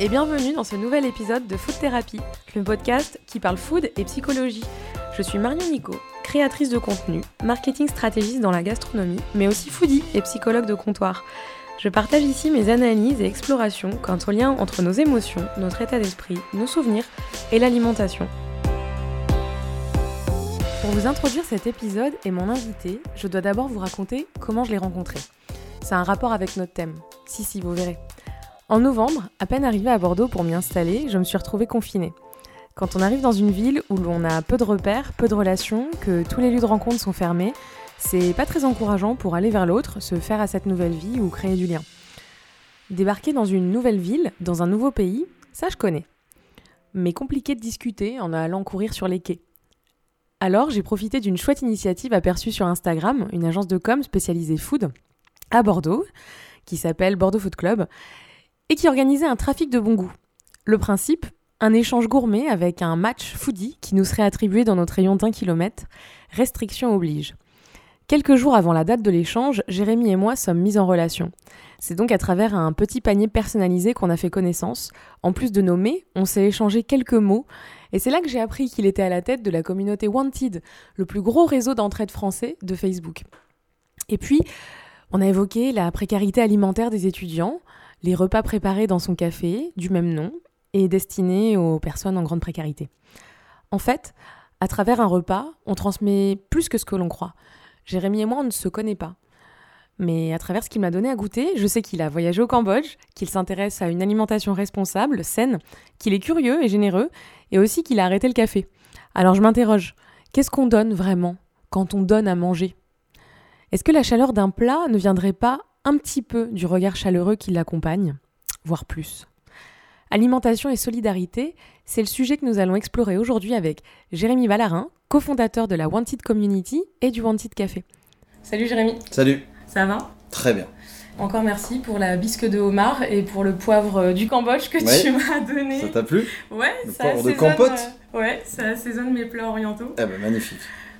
et bienvenue dans ce nouvel épisode de Food Therapy, le podcast qui parle food et psychologie. Je suis Marion Nico, créatrice de contenu, marketing stratégiste dans la gastronomie, mais aussi foodie et psychologue de comptoir. Je partage ici mes analyses et explorations quant au lien entre nos émotions, notre état d'esprit, nos souvenirs et l'alimentation. Pour vous introduire cet épisode et mon invité, je dois d'abord vous raconter comment je l'ai rencontré. C'est un rapport avec notre thème. Si, si, vous verrez. En novembre, à peine arrivée à Bordeaux pour m'y installer, je me suis retrouvée confinée. Quand on arrive dans une ville où l'on a peu de repères, peu de relations, que tous les lieux de rencontre sont fermés, c'est pas très encourageant pour aller vers l'autre, se faire à cette nouvelle vie ou créer du lien. Débarquer dans une nouvelle ville, dans un nouveau pays, ça je connais. Mais compliqué de discuter en allant courir sur les quais. Alors j'ai profité d'une chouette initiative aperçue sur Instagram, une agence de com spécialisée food, à Bordeaux, qui s'appelle Bordeaux Food Club, et qui organisait un trafic de bon goût. Le principe un échange gourmet avec un match foodie qui nous serait attribué dans notre rayon d'un kilomètre. Restriction oblige. Quelques jours avant la date de l'échange, Jérémy et moi sommes mis en relation. C'est donc à travers un petit panier personnalisé qu'on a fait connaissance. En plus de nommer, on s'est échangé quelques mots. Et c'est là que j'ai appris qu'il était à la tête de la communauté Wanted, le plus gros réseau d'entraide français de Facebook. Et puis, on a évoqué la précarité alimentaire des étudiants, les repas préparés dans son café, du même nom, et destinés aux personnes en grande précarité. En fait, à travers un repas, on transmet plus que ce que l'on croit. Jérémy et moi, on ne se connaît pas. Mais à travers ce qu'il m'a donné à goûter, je sais qu'il a voyagé au Cambodge, qu'il s'intéresse à une alimentation responsable, saine, qu'il est curieux et généreux, et aussi qu'il a arrêté le café. Alors je m'interroge, qu'est-ce qu'on donne vraiment quand on donne à manger? Est-ce que la chaleur d'un plat ne viendrait pas un petit peu du regard chaleureux qui l'accompagne, voire plus. Alimentation et solidarité, c'est le sujet que nous allons explorer aujourd'hui avec Jérémy Vallarin, cofondateur de la Wanted Community et du Wanted Café. Salut Jérémy. Salut. Ça va? Très bien. Encore merci pour la bisque de homard et pour le poivre euh, du Cambodge que tu m'as donné. Ça t'a plu? Ouais, le ça poivre de Campote? euh, Ouais, ça assaisonne mes plats orientaux. Eh ben magnifique.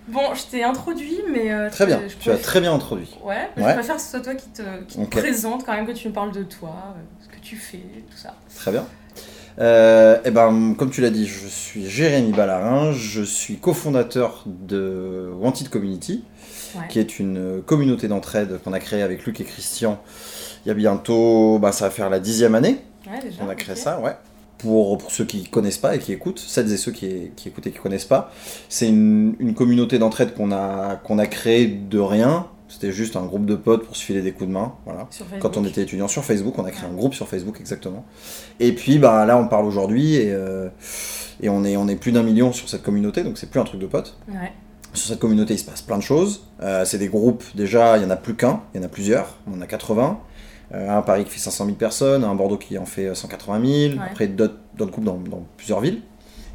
Bon, je t'ai introduit, mais. euh, Très bien. je Tu as très bien introduit. Ouais, mais Ouais. je préfère que ce soit toi qui te, qui te Ok. présente, quand même que tu me parles de toi, euh, ce que tu fais, tout ça. Très bien. Euh, eh ben, comme tu l'as dit, je suis Jérémy Ballarin, je suis cofondateur de Wanted Community, Ouais. qui est une communauté d'entraide qu'on a créée avec Luc et Christian il y a bientôt, bah, ça va faire la dixième année Ouais, déjà. qu'on a créé ça, ouais. Pour, pour ceux qui connaissent pas et qui écoutent, celles et ceux qui, qui écoutent et qui connaissent pas, c'est une, une communauté d'entraide qu'on a, qu'on a créée de rien. C'était juste un groupe de potes pour se filer des coups de main, voilà. Quand on était étudiant sur Facebook, on a créé un groupe sur Facebook exactement. Et puis bah là on parle aujourd'hui et, euh, et on est on est plus d'un million sur cette communauté, donc c'est plus un truc de potes. Ouais. Sur cette communauté il se passe plein de choses. Euh, c'est des groupes déjà, il y en a plus qu'un, il y en a plusieurs, on en a 80. Euh, un Paris qui fait 500 000 personnes, un Bordeaux qui en fait euh, 180 000, Ouais. après d'autres groupes dans, dans plusieurs villes.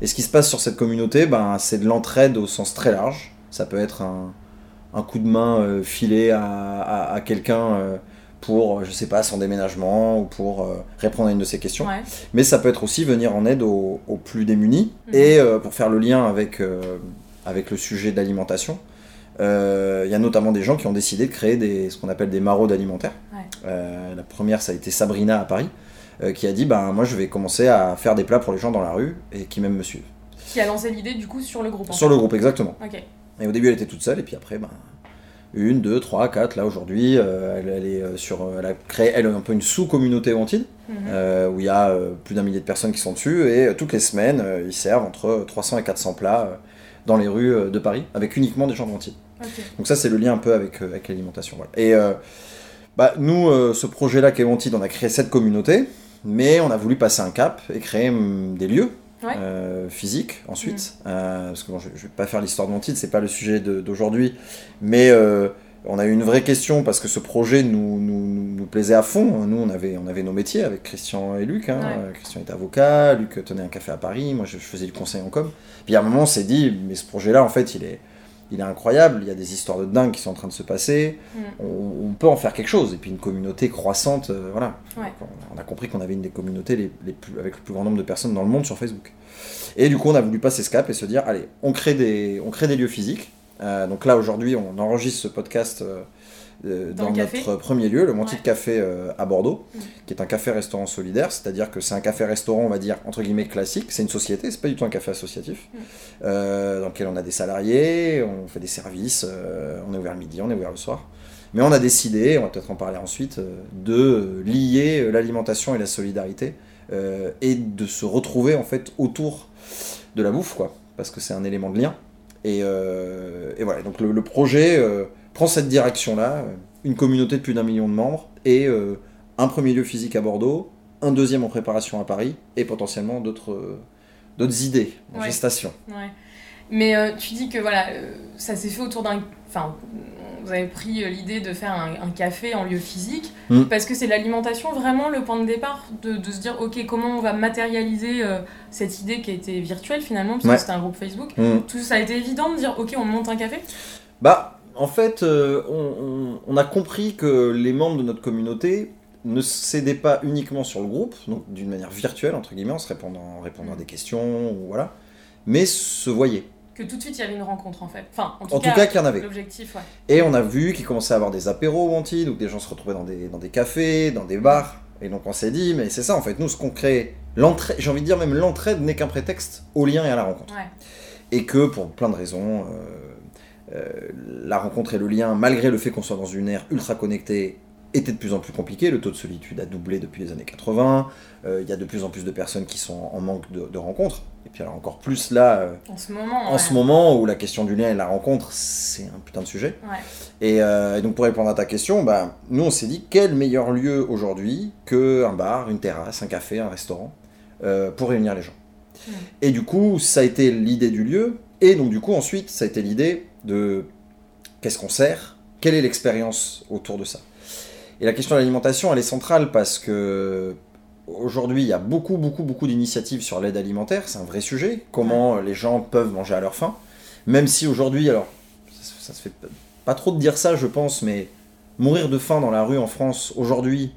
Et ce qui se passe sur cette communauté, ben, c'est de l'entraide au sens très large. Ça peut être un, un coup de main euh, filé à, à- à quelqu'un euh, pour, je sais pas, son déménagement ou pour euh, répondre à une de ses questions. Ouais. Mais ça peut être aussi venir en aide aux, aux plus démunis. Mhm. Et euh, pour faire le lien avec, euh, avec le sujet d'alimentation, euh, il y a notamment des gens qui ont décidé de créer des, ce qu'on appelle des maraudes alimentaires. Euh, la première, ça a été Sabrina à Paris, euh, qui a dit ben, Moi, je vais commencer à faire des plats pour les gens dans la rue et qui même me suivent. Qui a lancé l'idée du coup sur le groupe. Sur le groupe, exactement. Et au début, elle était toute seule, et puis après, ben, une, deux, trois, quatre, là aujourd'hui, euh, elle, elle est sur, elle a créé elle un peu une sous-communauté Wanted, Mhm. euh, où il y a euh, plus d'un millier de personnes qui sont dessus, et toutes les semaines, ils servent entre 300 et 400 plats dans les rues de Paris, avec uniquement des gens de Wanted. Donc ça, c'est le lien un peu avec, avec l'alimentation. voilà. Et bah, nous, euh, ce projet-là qui est Wanted, on a créé cette communauté, mais on a voulu passer un cap et créer hum, des lieux. Ouais. euh, physiques ensuite Euh, parce que bon, je, je vais pas faire l'histoire de Wanted, c'est pas le sujet d'aujourd'hui, mais on a eu une vraie question parce que ce projet nous, nous, nous- nous plaisait à fond. Nous, on avait, on avait nos métiers avec Christian et Luc. hein. Ouais. Christian est avocat, Luc tenait un café à Paris, moi je, je faisais du conseil en com. Puis à un moment, on s'est dit, mais ce projet-là, en fait, il est, il est incroyable. Il y a des histoires de dingue qui sont en train de se passer. Mm. On, on peut en faire quelque chose. Et puis une communauté croissante, euh, voilà. Ouais. On, on a compris qu'on avait une des communautés les, les plus, avec le plus grand nombre de personnes dans le monde sur Facebook. Et du coup, on a voulu passer ce cap et se dire, allez, on crée des, on crée des lieux physiques. Euh, donc là, aujourd'hui, on enregistre ce podcast euh, Dans dans, le café notre premier lieu, le Monty Ouais. de Café euh, à Bordeaux, Mm. qui est un café-restaurant solidaire, c'est-à-dire que c'est un café-restaurant, on va dire, entre guillemets, classique. C'est une société, c'est pas du tout un café associatif, Mm. euh, dans lequel on a des salariés, on fait des services, on est ouvert le midi, on est ouvert le soir. Mais on a décidé, on va peut-être en parler ensuite, de lier l'alimentation et la solidarité et de se retrouver en fait autour de la bouffe, quoi, parce que c'est un élément de lien. Et, et voilà, donc le, le projet prend cette direction-là, euh, une communauté de plus d'un million de membres et euh, un premier lieu physique à Bordeaux, un deuxième en préparation à Paris et potentiellement d'autres euh, idées en Ouais. gestation. Ouais. Mais euh, tu dis que voilà, ça s'est fait autour d'un. Enfin, vous avez pris l'idée de faire un, un café en lieu physique Mm. parce que c'est l'alimentation vraiment le point de départ de, de se dire ok comment on va matérialiser euh, cette idée qui a été virtuelle finalement parce Ouais. que c'était un groupe Facebook. Mm. Tout ça a été évident de dire ok on monte un café? Bah, en fait, euh, on, on- on a compris que les membres de notre communauté ne s'aidaient pas uniquement sur le groupe, donc d'une manière virtuelle, entre guillemets, en se répondant, à des questions, ou voilà, mais se voyaient. Que tout de suite il y avait une rencontre en fait. Enfin en tout En cas, qu'il y en avait. l'objectif ouais. Et on a vu qu'il commençait à avoir des apéros au Antilles, donc des gens se retrouvaient dans des, dans des cafés, dans des bars. Et donc on s'est dit, mais c'est ça en fait, nous ce qu'on crée, l'entraide, j'ai envie de dire même l'entraide n'est qu'un prétexte au lien et à la rencontre. Ouais. Et que pour plein de raisons, euh, la rencontre et le lien, malgré le fait qu'on soit dans une ère ultra connectée, était de plus en plus compliqué. Le taux de solitude a doublé depuis les années 80. Euh, Il y a de plus en plus de personnes qui sont en manque de, de rencontres. Et puis alors encore plus là, euh, En ce moment. en ouais. ce moment où la question du lien et de la rencontre, c'est un putain de sujet. Ouais. Et, euh, et donc pour répondre à ta question, bah, nous on s'est dit quel meilleur lieu aujourd'hui qu'un bar, une terrasse, un café, un restaurant euh, pour réunir les gens? Et du coup, ça a été l'idée du lieu. Et donc du coup ensuite, ça a été l'idée de qu'est-ce qu'on sert, quelle est l'expérience autour de ça. Et la question de l'alimentation, elle est centrale parce que aujourd'hui, il y a beaucoup, beaucoup, beaucoup d'initiatives sur l'aide alimentaire. C'est un vrai sujet. Comment les gens peuvent manger à leur faim. Même si aujourd'hui, alors, ça, ça se fait pas trop de dire ça, je pense, mais mourir de faim dans la rue en France aujourd'hui,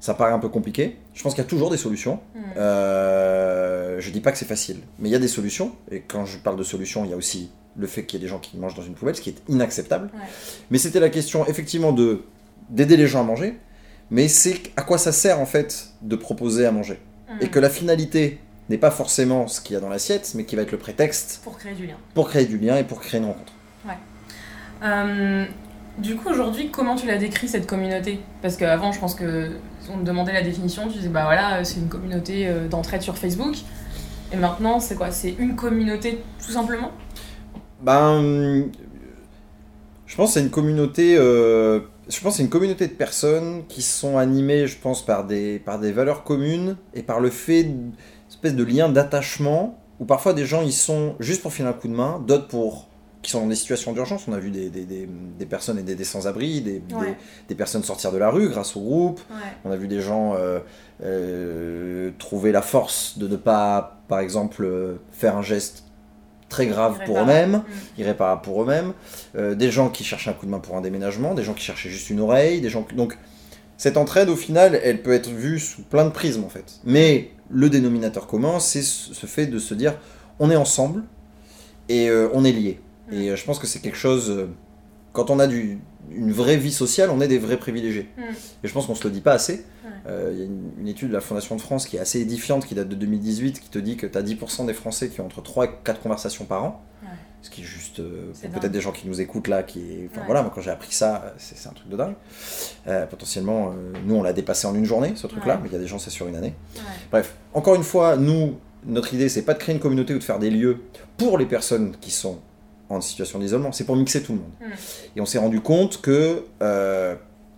ça paraît un peu compliqué. Je pense qu'il y a toujours des solutions. Mm. Euh, je dis pas que c'est facile, mais il y a des solutions. Et quand je parle de solutions, il y a aussi le fait qu'il y ait des gens qui mangent dans une poubelle, ce qui est inacceptable. Ouais. Mais c'était la question effectivement de d'aider les gens à manger, mais c'est à quoi ça sert en fait de proposer à manger. Mm. Et que la finalité n'est pas forcément ce qu'il y a dans l'assiette, mais qui va être le prétexte Pour créer du lien. pour créer du lien et pour créer une rencontre. Euh, du coup, aujourd'hui, comment tu l'as décrit cette communauté? Parce qu'avant, je pense que on te demandait la définition, tu disais bah voilà, euh, c'est une communauté euh, d'entraide sur Facebook. Et maintenant, c'est quoi? C'est une communauté tout simplement? Ben, je pense que c'est une communauté. euh, je pense c'est une communauté de personnes qui sont animées, je pense, par des, par des valeurs communes et par le fait d'une espèce de lien d'attachement où parfois des gens ils sont juste pour filer un coup de main, d'autres pour qui sont dans des situations d'urgence. On a vu des, des, des, des personnes aider des sans-abri, des, des- Ouais. des personnes sortir de la rue grâce au groupe. Ouais. On a vu des gens euh, euh, trouver la force de ne pas, par exemple, euh, faire un geste très grave pour Irréparable. eux-mêmes, Mm. irréparable pour eux-mêmes, euh, des gens qui cherchaient un coup de main pour un déménagement, des gens qui cherchaient juste une oreille, des gens qui- donc cette entraide au final, elle peut être vue sous plein de prismes en fait. Mais le dénominateur commun, c'est ce ce fait de se dire on est ensemble et euh, on est liés. Mm. Et euh, je pense que c'est quelque chose euh, quand on a du, une vraie vie sociale, on est des vrais privilégiés. Mm. Et je pense qu'on se le dit pas assez. Ouais. Euh, Il y a une, une étude de la Fondation de France qui est assez édifiante, qui date de 2018, qui te dit que tu as 10% des Français qui ont entre 3 et 4 conversations par an. Ouais. Ce qui est juste, euh, pour peut-être des gens qui nous écoutent là, qui est... Enfin Ouais. voilà, moi quand j'ai appris ça, euh, c'est un truc de dingue. Euh, potentiellement, nous on l'a dépassé en une journée, ce truc-là, mais il y a des gens, c'est sur une année. Bref, encore une fois, nous, notre idée, c'est pas de créer une communauté ou de faire des lieux pour les personnes qui sont en situation d'isolement, c'est pour mixer tout le monde. Mm. Et on s'est rendu compte que euh,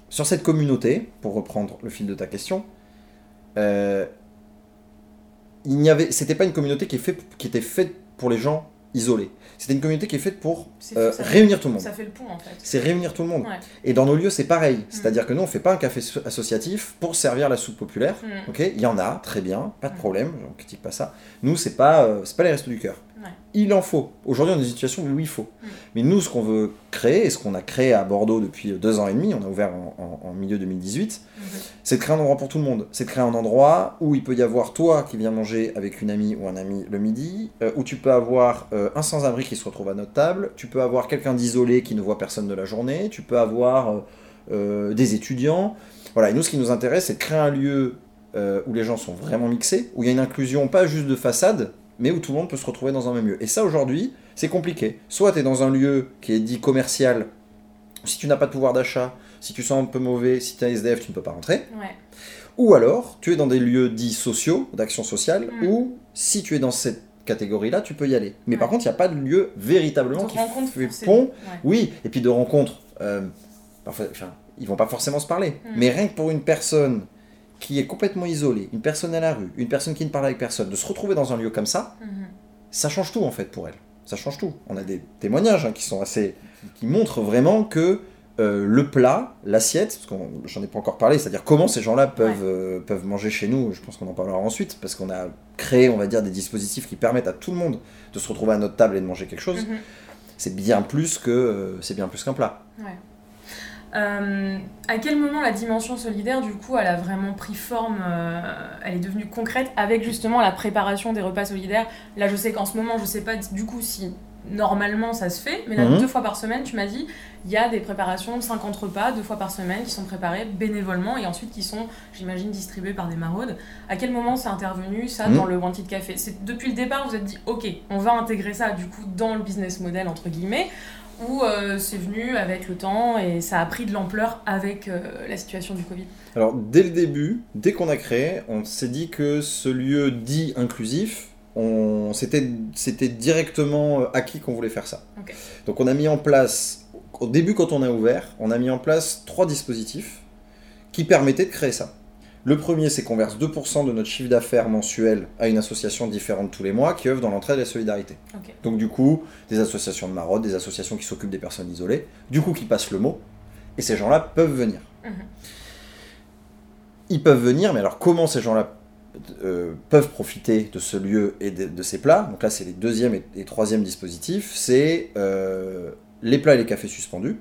sur cette communauté, pour reprendre le fil de ta question, euh, il n'y avait, c'était pas une communauté qui, est fait, qui était faite pour les gens isolés. C'était une communauté qui est faite pour euh, ça, réunir tout le monde. ça fait le pont en fait. C'est réunir tout le monde. Ouais. Et dans nos lieux, c'est pareil. C'est-à-dire que nous, on fait pas un café so- associatif pour servir la soupe populaire. Mm. Ok, il y en a, très bien, pas de problème, on critique pas ça. Nous, c'est pas, euh, c'est pas les restos du cœur. Il en faut. Aujourd'hui, on est dans une situation où il faut. Mais nous, ce qu'on veut créer, et ce qu'on a créé à Bordeaux depuis deux ans et demi, on a ouvert en, en- en milieu 2018, Mhm. c'est de créer un endroit pour tout le monde. C'est de créer un endroit où il peut y avoir toi qui viens manger avec une amie ou un ami le midi, euh, où tu peux avoir euh, un sans-abri qui se retrouve à notre table, tu peux avoir quelqu'un d'isolé qui ne voit personne de la journée, tu peux avoir euh, des étudiants. Voilà, et nous, ce qui nous intéresse, c'est de créer un lieu où les gens sont vraiment mixés, où il y a une inclusion pas juste de façade, mais où tout le monde peut se retrouver dans un même lieu. Et ça, aujourd'hui, c'est compliqué. Soit tu es dans un lieu qui est dit commercial, si tu n'as pas de pouvoir d'achat, si tu sens un peu mauvais, si tu es un SDF, tu ne peux pas rentrer. Ouais. Ou alors, tu es dans des lieux dits sociaux, d'action sociale, Mm. où si tu es dans cette catégorie-là, tu peux y aller. Mais par contre, il n'y a pas de lieu véritablement De qui fait pont. Ouais. Oui, et puis de rencontres. euh, parfois, enfin, ils vont pas forcément se parler. Mm. Mais rien que pour une personne qui est complètement isolée, une personne à la rue, une personne qui ne parle avec personne, de se retrouver dans un lieu comme ça, Mhm. ça change tout en fait pour elle. Ça change tout. On a des témoignages hein, qui sont assez, qui montrent vraiment que euh, le plat, l'assiette, parce que j'en ai pas encore parlé, c'est-à-dire comment ces gens-là peuvent, euh, peuvent manger chez nous. Je pense qu'on en parlera ensuite parce qu'on a créé, on va dire, des dispositifs qui permettent à tout le monde de se retrouver à notre table et de manger quelque chose. Mhm. C'est bien plus que euh, c'est bien plus qu'un plat. Ouais. Euh, à quel moment la dimension solidaire, du coup, elle a vraiment pris forme, euh, elle est devenue concrète avec justement la préparation des repas solidaires? Là, je sais qu'en ce moment, je sais pas du coup si normalement ça se fait, mais là, Mhm. deux fois par semaine, tu m'as dit, il y a des préparations de 50 repas, deux fois par semaine, qui sont préparés bénévolement et ensuite qui sont, j'imagine, distribués par des maraudes. À quel moment c'est intervenu, ça, Mhm. dans le Wanted Café? C'est depuis le départ, vous êtes dit, ok, on va intégrer ça, du coup, dans le business model, entre guillemets, ou euh, c'est venu avec le temps et ça a pris de l'ampleur avec euh, la situation du Covid Alors dès le début, dès qu'on a créé, on s'est dit que ce lieu dit inclusif, on c'était c'était directement euh, acquis qu'on voulait faire ça. Donc on a mis en place au début quand on a ouvert, on a mis en place trois dispositifs qui permettaient de créer ça. Le premier, c'est qu'on verse 2% de notre chiffre d'affaires mensuel à une association différente tous les mois qui œuvre dans l'entraide et la solidarité. Donc du coup, des associations de maraude, des associations qui s'occupent des personnes isolées, du coup qui passent le mot, et ces gens-là peuvent venir. Mhm. Ils peuvent venir, mais alors comment ces gens-là euh, peuvent profiter de ce lieu et de, de ces plats? Donc là, c'est les deuxième et, et troisième dispositifs, c'est euh, les plats et les cafés suspendus.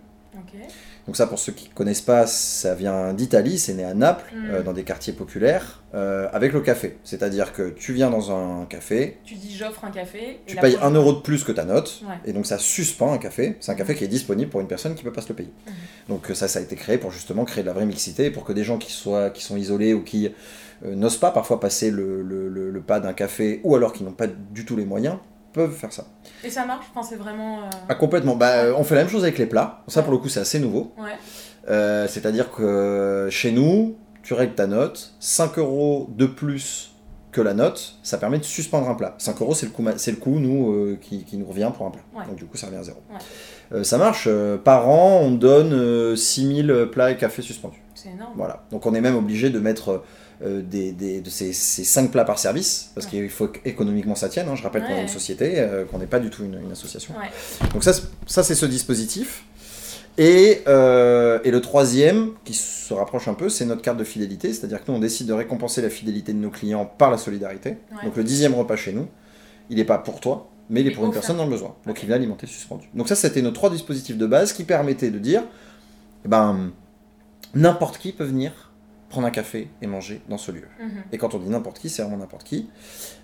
Donc ça, pour ceux qui ne connaissent pas, ça vient d'Italie, c'est né à Naples, Mm. euh, dans des quartiers populaires, euh, avec le café. C'est-à-dire que tu viens dans un café, Tu dis j'offre un café. et tu payes prochaine- 1 euro de plus que ta note, Ouais. et donc ça suspend un café. C'est un café qui est disponible pour une personne qui ne peut pas se le payer. Mhm. Donc euh, ça, ça a été créé pour justement créer de la vraie mixité, pour que des gens qui, soient, qui sont isolés ou qui n'osent pas parfois passer le, le- le- le pas d'un café, ou alors qui n'ont pas du tout les moyens, peuvent faire ça. Et ça marche Enfin, c'est vraiment. euh, Ah, complètement. Bah, on fait la même chose avec les plats. Ça, pour le coup, c'est assez nouveau. Ouais. Euh, C'est-à-dire que chez nous, tu règles ta note, 5 euros de plus que la note, ça permet de suspendre un plat. 5 euros, c'est le coût, c'est le coût nous, euh, qui, qui nous revient pour un plat. Ouais. Donc du coup, ça revient à zéro. Ça marche. par an, on donne euh, 6000 plats et cafés suspendus. C'est énorme. Voilà. Donc on est même obligé de mettre euh, des, des- de ces, ces 5 plats par service, parce Ouais. qu'il faut qu'économiquement ça tienne. hein. Je rappelle qu'on est une société, euh, qu'on n'est pas du tout une, une association. Ouais. Donc ça, c'est- ça c'est ce dispositif. Et, euh, et le troisième, qui se rapproche un peu, c'est notre carte de fidélité, c'est-à-dire que nous, on décide de récompenser la fidélité de nos clients par la solidarité. Donc le dixième repas chez nous, il n'est pas pour toi, mais il est pour une personne dans le besoin. Donc il vient alimenter suspendu. Donc ça, c'était nos trois dispositifs de base qui permettaient de dire, ben, n'importe qui peut venir prendre un café et manger dans ce lieu. Mhm. Et quand on dit n'importe qui, c'est vraiment n'importe qui.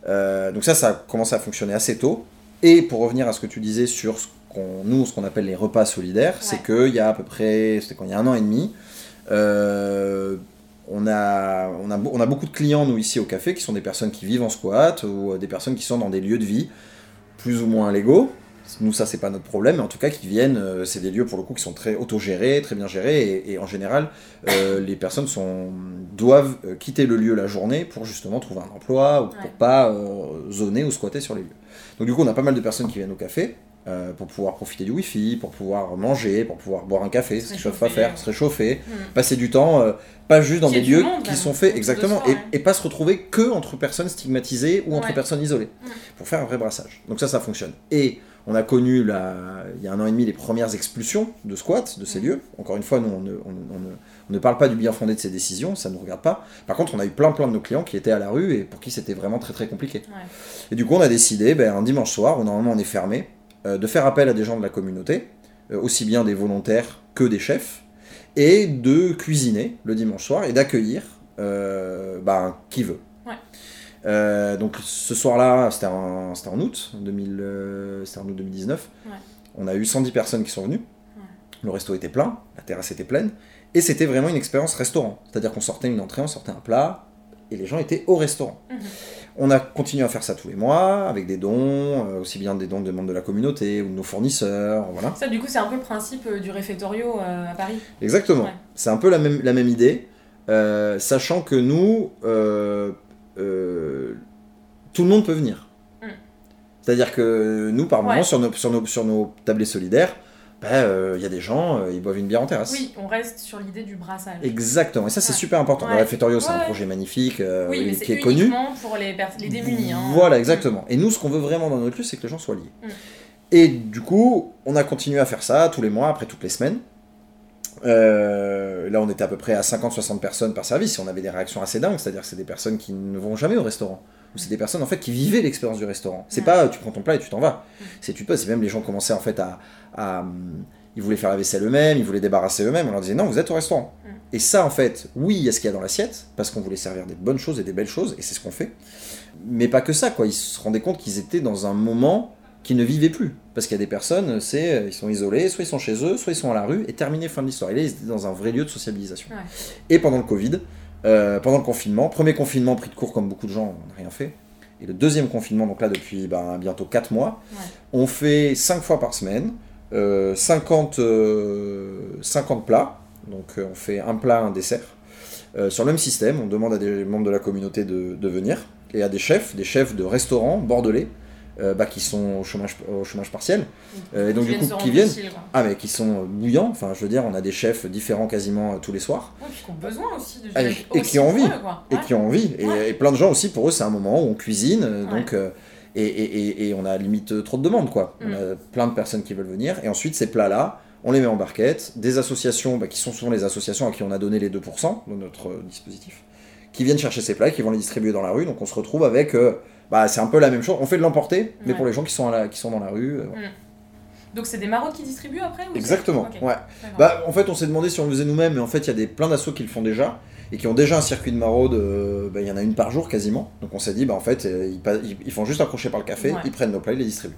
Euh, donc ça, ça a commencé à fonctionner assez tôt. Et pour revenir à ce que tu disais sur ce qu'on, nous, ce qu'on appelle les repas solidaires, c'est qu'il y a à peu près, c'était quand il y a un an et demi, euh, on, a, on, a, on a beaucoup de clients, nous, ici au café, qui sont des personnes qui vivent en squat ou euh, des personnes qui sont dans des lieux de vie plus ou moins légaux. Nous, ça, c'est pas notre problème, mais en tout cas, qui viennent, euh, c'est des lieux pour le coup qui sont très autogérés, très bien gérés, et, et en général, euh, les personnes sont, doivent euh, quitter le lieu la journée pour justement trouver un emploi ou pour Ouais. pas zoner ou squatter sur les lieux. Donc, du coup, on a pas mal de personnes qui viennent au café euh, pour pouvoir profiter du wifi, pour pouvoir manger, pour pouvoir boire un café, Se ce qu'ils peuvent pas faire, se réchauffer, Mhm. passer du temps, euh, pas juste dans des lieux monde, qui même, sont faits exactement, et, et pas se retrouver que entre personnes stigmatisées ou entre personnes isolées, Mhm. pour faire un vrai brassage. Donc ça, ça fonctionne. Et On a connu, la, il y a un an et demi, les premières expulsions de squats de ces lieux. Encore une fois, nous, on ne, on ne- on ne- on ne parle pas du bien fondé de ces décisions, ça ne nous regarde pas. Par contre, on a eu plein plein de nos clients qui étaient à la rue et pour qui c'était vraiment très très compliqué. Ouais. Et du coup, on a décidé, ben, un dimanche soir, où normalement on est fermé, euh, de faire appel à des gens de la communauté, euh, aussi bien des volontaires que des chefs, et de cuisiner le dimanche soir et d'accueillir euh, ben, qui veut. Euh, donc ce soir-là, c'était en, août, 2000, euh, c'était en août 2019. Ouais. On a eu 110 personnes qui sont venues. Ouais. Le resto était plein, la terrasse était pleine. Et c'était vraiment une expérience restaurant. C'est-à-dire qu'on sortait une entrée, on sortait un plat, et les gens étaient au restaurant. Mhm. On a continué à faire ça tous les mois, avec des dons, euh, aussi bien des dons de membres de la communauté ou de nos fournisseurs, voilà. Ça, du coup, c'est un peu le principe euh, du réfectorio euh, à Paris. Exactement. Ouais. C'est un peu la même, la même idée, euh, sachant que nous, euh, euh, tout le monde peut venir. Mm. C'est-à-dire que nous, par moment, sur, nos, sur, nos, sur nos tablés solidaires, ben, euh, il y a des gens, euh, ils boivent une bière en terrasse. Oui, on reste sur l'idée du brassage. Exactement, et ça c'est Ouais. super important. Le. Réfectorio, c'est un projet magnifique euh, oui, mais qui c'est est connu. uniquement pour les, les démunis. Hein. Voilà, exactement. Et nous, ce qu'on veut vraiment dans notre lieu, c'est que les gens soient liés. Mm. Et du coup, on a continué à faire ça tous les mois, après toutes les semaines. Euh, là, on était à peu près à 50-60 personnes par service et on avait des réactions assez dingues, c'est-à-dire que c'est des personnes qui ne vont jamais au restaurant. Ou c'est des personnes en fait qui vivaient l'expérience du restaurant. C'est Ouais. pas tu prends ton plat et tu t'en vas. C'est tu te poses. C'est même les gens commençaient en fait à, à, hum, ils voulaient faire la vaisselle eux-mêmes, ils voulaient débarrasser eux-mêmes. On leur disait non, vous êtes au restaurant. Mm. Et ça, en fait, oui, il y a ce qu'il y a dans l'assiette parce qu'on voulait servir des bonnes choses et des belles choses et c'est ce qu'on fait. Mais pas que ça, quoi. Ils se rendaient compte qu'ils étaient dans un moment qu'ils ne vivaient plus. Parce qu'il y a des personnes, c'est, euh, ils sont isolés, soit ils sont chez eux, soit ils sont à la rue, et terminé, fin de l'histoire. Et là, ils étaient dans un vrai lieu de sociabilisation. Ouais. Et pendant le Covid, euh, pendant le confinement, premier confinement pris de court comme beaucoup de gens, on n'a rien fait. Et le deuxième confinement, donc là depuis ben, bientôt 4 mois, Ouais. on fait 5 fois par semaine, euh, 50, euh, 50 plats. Donc on fait un plat, un dessert. Sur le même système, on demande à des membres de la communauté de, de venir, et à des chefs, des chefs de restaurants bordelais, euh, bah, qui sont au chômage, au chômage partiel. Euh, et donc, Qui du coup, qui viennent. Ah mais qui sont bouillants, enfin je veux dire, on a des chefs différents quasiment euh, tous les soirs. Ouais, qui ont besoin aussi de Ah, et- et qui ont envie. eux, et qui ont envie. Et, Ouais. et plein de gens aussi, pour eux, c'est un moment où on cuisine, donc, et, et- on a limite trop de demandes, quoi. Mm. On a plein de personnes qui veulent venir, et ensuite ces plats-là, on les met en barquette, des associations, bah, qui sont souvent les associations à qui on a donné les 2% de notre dispositif, qui viennent chercher ces plats, qui vont les distribuer dans la rue, donc on se retrouve avec, bah, c'est un peu la même chose, on fait de l'emporter, mais Ouais. pour les gens qui sont, à la- qui sont dans la rue. euh, voilà. Donc c'est des maraudes qui distribuent après ou Exactement, ouais. Bah, en fait, on s'est demandé si on le faisait nous-mêmes, mais en fait, il y a des, plein d'assos qui le font déjà, et qui ont déjà un circuit de maraude, euh, bah, il y en a une par jour quasiment. Donc on s'est dit, bah, en fait, euh, ils, ils- ils font juste un crochet par le café, ils prennent nos plats, ils les distribuent.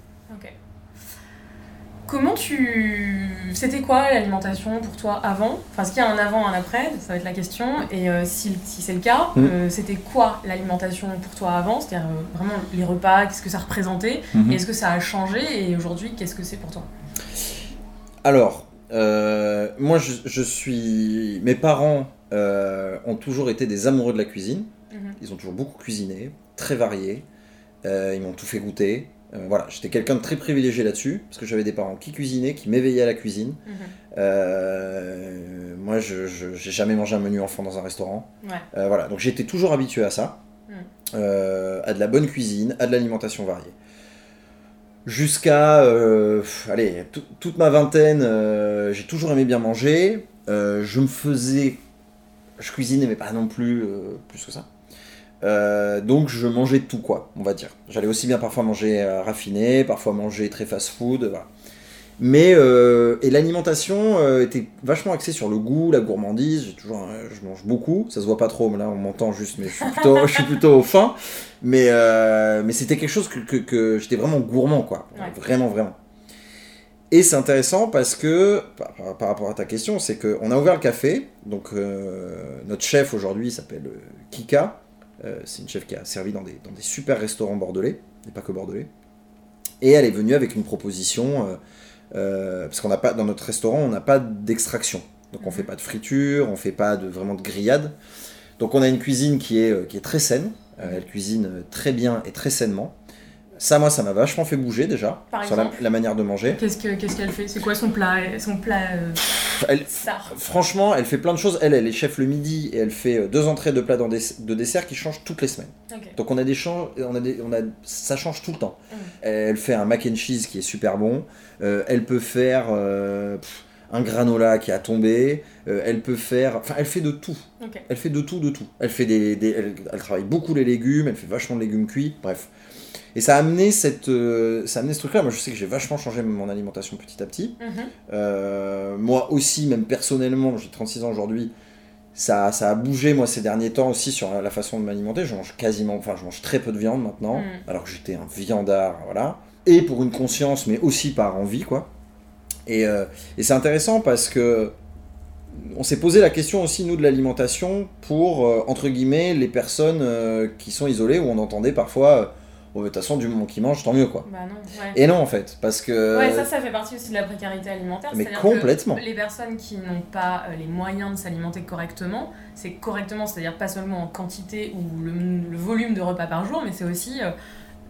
Comment tu. C'était quoi l'alimentation pour toi avant? Enfin, est-ce qu'il y a un avant, un après? Ça va être la question. Et euh, si, si c'est le cas, Mm. euh, c'était quoi l'alimentation pour toi avant? C'est-à-dire euh, vraiment les repas, qu'est-ce que ça représentait? Mhm. Et est-ce que ça a changé? Et aujourd'hui, qu'est-ce que c'est pour toi? Alors, moi, je, je suis... Mes parents ont toujours été des amoureux de la cuisine. Mhm. Ils ont toujours beaucoup cuisiné, très varié. Ils m'ont tout fait goûter. Euh, voilà, j'étais quelqu'un de très privilégié là-dessus, parce que j'avais des parents qui cuisinaient, qui m'éveillaient à la cuisine. Mhm. Euh, moi, je j'ai jamais mangé un menu enfant dans un restaurant. Ouais. Euh, voilà, donc j'étais toujours habitué à ça. Euh, à de la bonne cuisine, à de l'alimentation variée. Jusqu'à, allez, tout- toute ma vingtaine, j'ai toujours aimé bien manger. Je me faisais, je cuisinais, mais pas non plus plus que ça. Euh, donc je mangeais tout quoi, on va dire. J'allais aussi bien parfois manger euh, raffiné, parfois manger très fast-food, voilà. Mais euh, et l'alimentation était vachement axée sur le goût, la gourmandise. J'ai toujours, je mange beaucoup. Ça se voit pas trop, mais là on m'entend juste, mais je suis plutôt, je suis plutôt au fin. Mais mais c'était quelque chose que, que, que j'étais vraiment gourmand quoi, Ouais. vraiment vraiment. Et c'est intéressant parce que par, par- par rapport à ta question, c'est que on a ouvert le café. Donc notre chef aujourd'hui s'appelle Kika. Euh, c'est une chef qui a servi dans des, dans des super restaurants bordelais, et pas que bordelais. Et elle est venue avec une proposition, euh, euh, parce qu'on n'a pas dans notre restaurant, on n'a pas d'extraction. Donc on Mhm. fait pas de friture, on fait pas de vraiment de grillade. Donc on a une cuisine qui est, qui est très saine. Elle cuisine très bien et très sainement. Ça, moi, ça m'a vachement fait bouger déjà Par sur la, exemple la manière de manger. Qu'est-ce que- qu'est-ce qu'elle fait? C'est quoi son plat, son plat euh, Elle, franchement, elle fait plein de choses. Elle, elle est chef le midi et elle fait euh, deux entrées de plats dans des- de dessert qui changent toutes les semaines. Donc on a des on a des, on a, ça change tout le temps. Mm. Elle fait un mac and cheese qui est super bon. Euh, elle peut faire euh, pff, un granola qui a tombé. Euh, elle peut faire, enfin, elle fait de tout. Elle fait de tout, de tout. Elle fait des, des- elle, elle travaille beaucoup les légumes. Elle fait vachement de légumes cuits. Bref. Et ça a amené cette, euh, ça a amené ce truc-là. Moi, je sais que j'ai vachement changé mon alimentation petit à petit. Mhm. Euh, moi aussi, même personnellement, j'ai 36 ans aujourd'hui, ça, ça a bougé moi ces derniers temps aussi sur la, la façon de m'alimenter. Je mange quasiment, enfin je mange très peu de viande maintenant, Mm. alors que j'étais un viandard, voilà. Et pour une conscience, mais aussi par envie, quoi. Et, euh, et c'est intéressant parce que on s'est posé la question aussi, nous, de l'alimentation pour, euh, entre guillemets, les personnes euh, qui sont isolées, où on entendait parfois, de toute façon, du moment qu'ils mangent, tant mieux, quoi. Bah non, ouais. Et non, en fait, parce que... Ouais, ça, ça fait partie aussi de la précarité alimentaire. Mais complètement. que les personnes qui n'ont pas euh, les moyens de s'alimenter correctement, c'est correctement, c'est-à-dire pas seulement en quantité ou le, le volume de repas par jour, mais c'est aussi euh,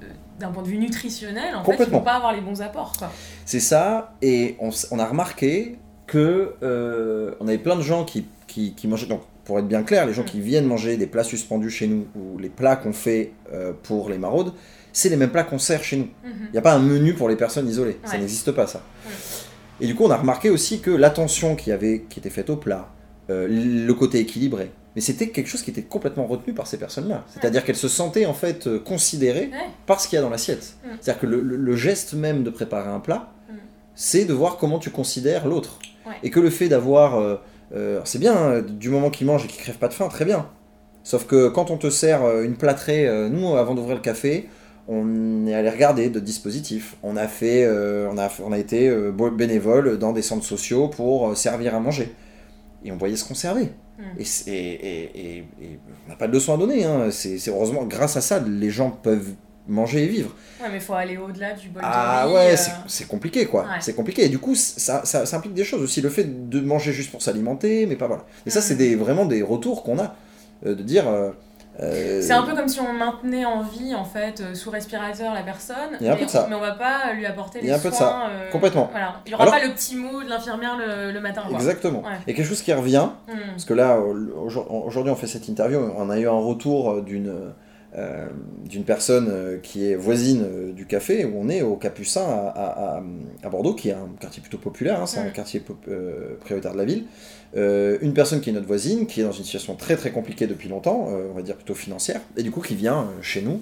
euh, d'un point de vue nutritionnel, en fait, ils Complètement. vont pas avoir les bons apports. Quoi. C'est ça, et on, a remarqué que euh, on avait plein de gens qui, qui, qui mangeaient. Donc, pour être bien clair, les gens Mm. qui viennent manger des plats suspendus chez nous ou les plats qu'on fait euh, pour les maraudes, c'est les mêmes plats qu'on sert chez nous. Mhm. Il n'y a pas un menu pour les personnes isolées, ça n'existe pas ça. Ouais. Et du coup, on a remarqué aussi que l'attention qui, avait, qui était faite au plat, euh, le côté équilibré, mais c'était quelque chose qui était complètement retenu par ces personnes-là. C'est-à-dire qu'elles se sentaient en fait euh, considérées par ce qu'il y a dans l'assiette. Mm. C'est-à-dire que le, le- le geste même de préparer un plat, Mm. c'est de voir comment tu considères l'autre. Et que le fait d'avoir... euh, c'est bien, hein, du moment qu'il mange et qu'il crève pas de faim, très bien. Sauf que quand on te sert euh, une plâtrée, euh, nous, avant d'ouvrir le café, on est allé regarder de dispositifs. On a fait, euh, on a, on a été bénévole dans des centres sociaux pour servir à manger. Et on voyait ce qu'on servait. Mm. Et, et- et- et- et on n'a pas de leçon à donner. Hein. C'est c'est heureusement, grâce à ça, les gens peuvent manger et vivre. Ouais, mais il faut aller au-delà du bol Ah de riz. ouais, euh, c'est- compliqué quoi. Ouais. C'est compliqué. Et du coup, ça, ça, ça implique des choses aussi. Le fait de manger juste pour s'alimenter, mais pas voilà. Et ça, c'est des, vraiment des retours qu'on a. euh, de dire. euh, C'est un peu comme si on maintenait en vie, en fait, euh, sous respirateur la personne, Il y a un mais, peu de ça. mais on va pas lui apporter Il y les a un peu de soins. euh, Complètement. Voilà. Il y aura Alors- pas le petit mot de l'infirmière le, le matin. Exactement. Ouais. Et quelque chose qui revient, Mm. parce que là, au- aujourd'hui, on fait cette interview, on a eu un retour d'une euh, d'une personne euh, qui est voisine euh, du café, où on est au Capucin à, à- à- à Bordeaux, qui est un quartier plutôt populaire, hein, c'est un quartier euh, prioritaire de la ville. Euh, une personne qui est notre voisine, qui est dans une situation très très compliquée depuis longtemps, on va dire plutôt financière, et du coup qui vient chez nous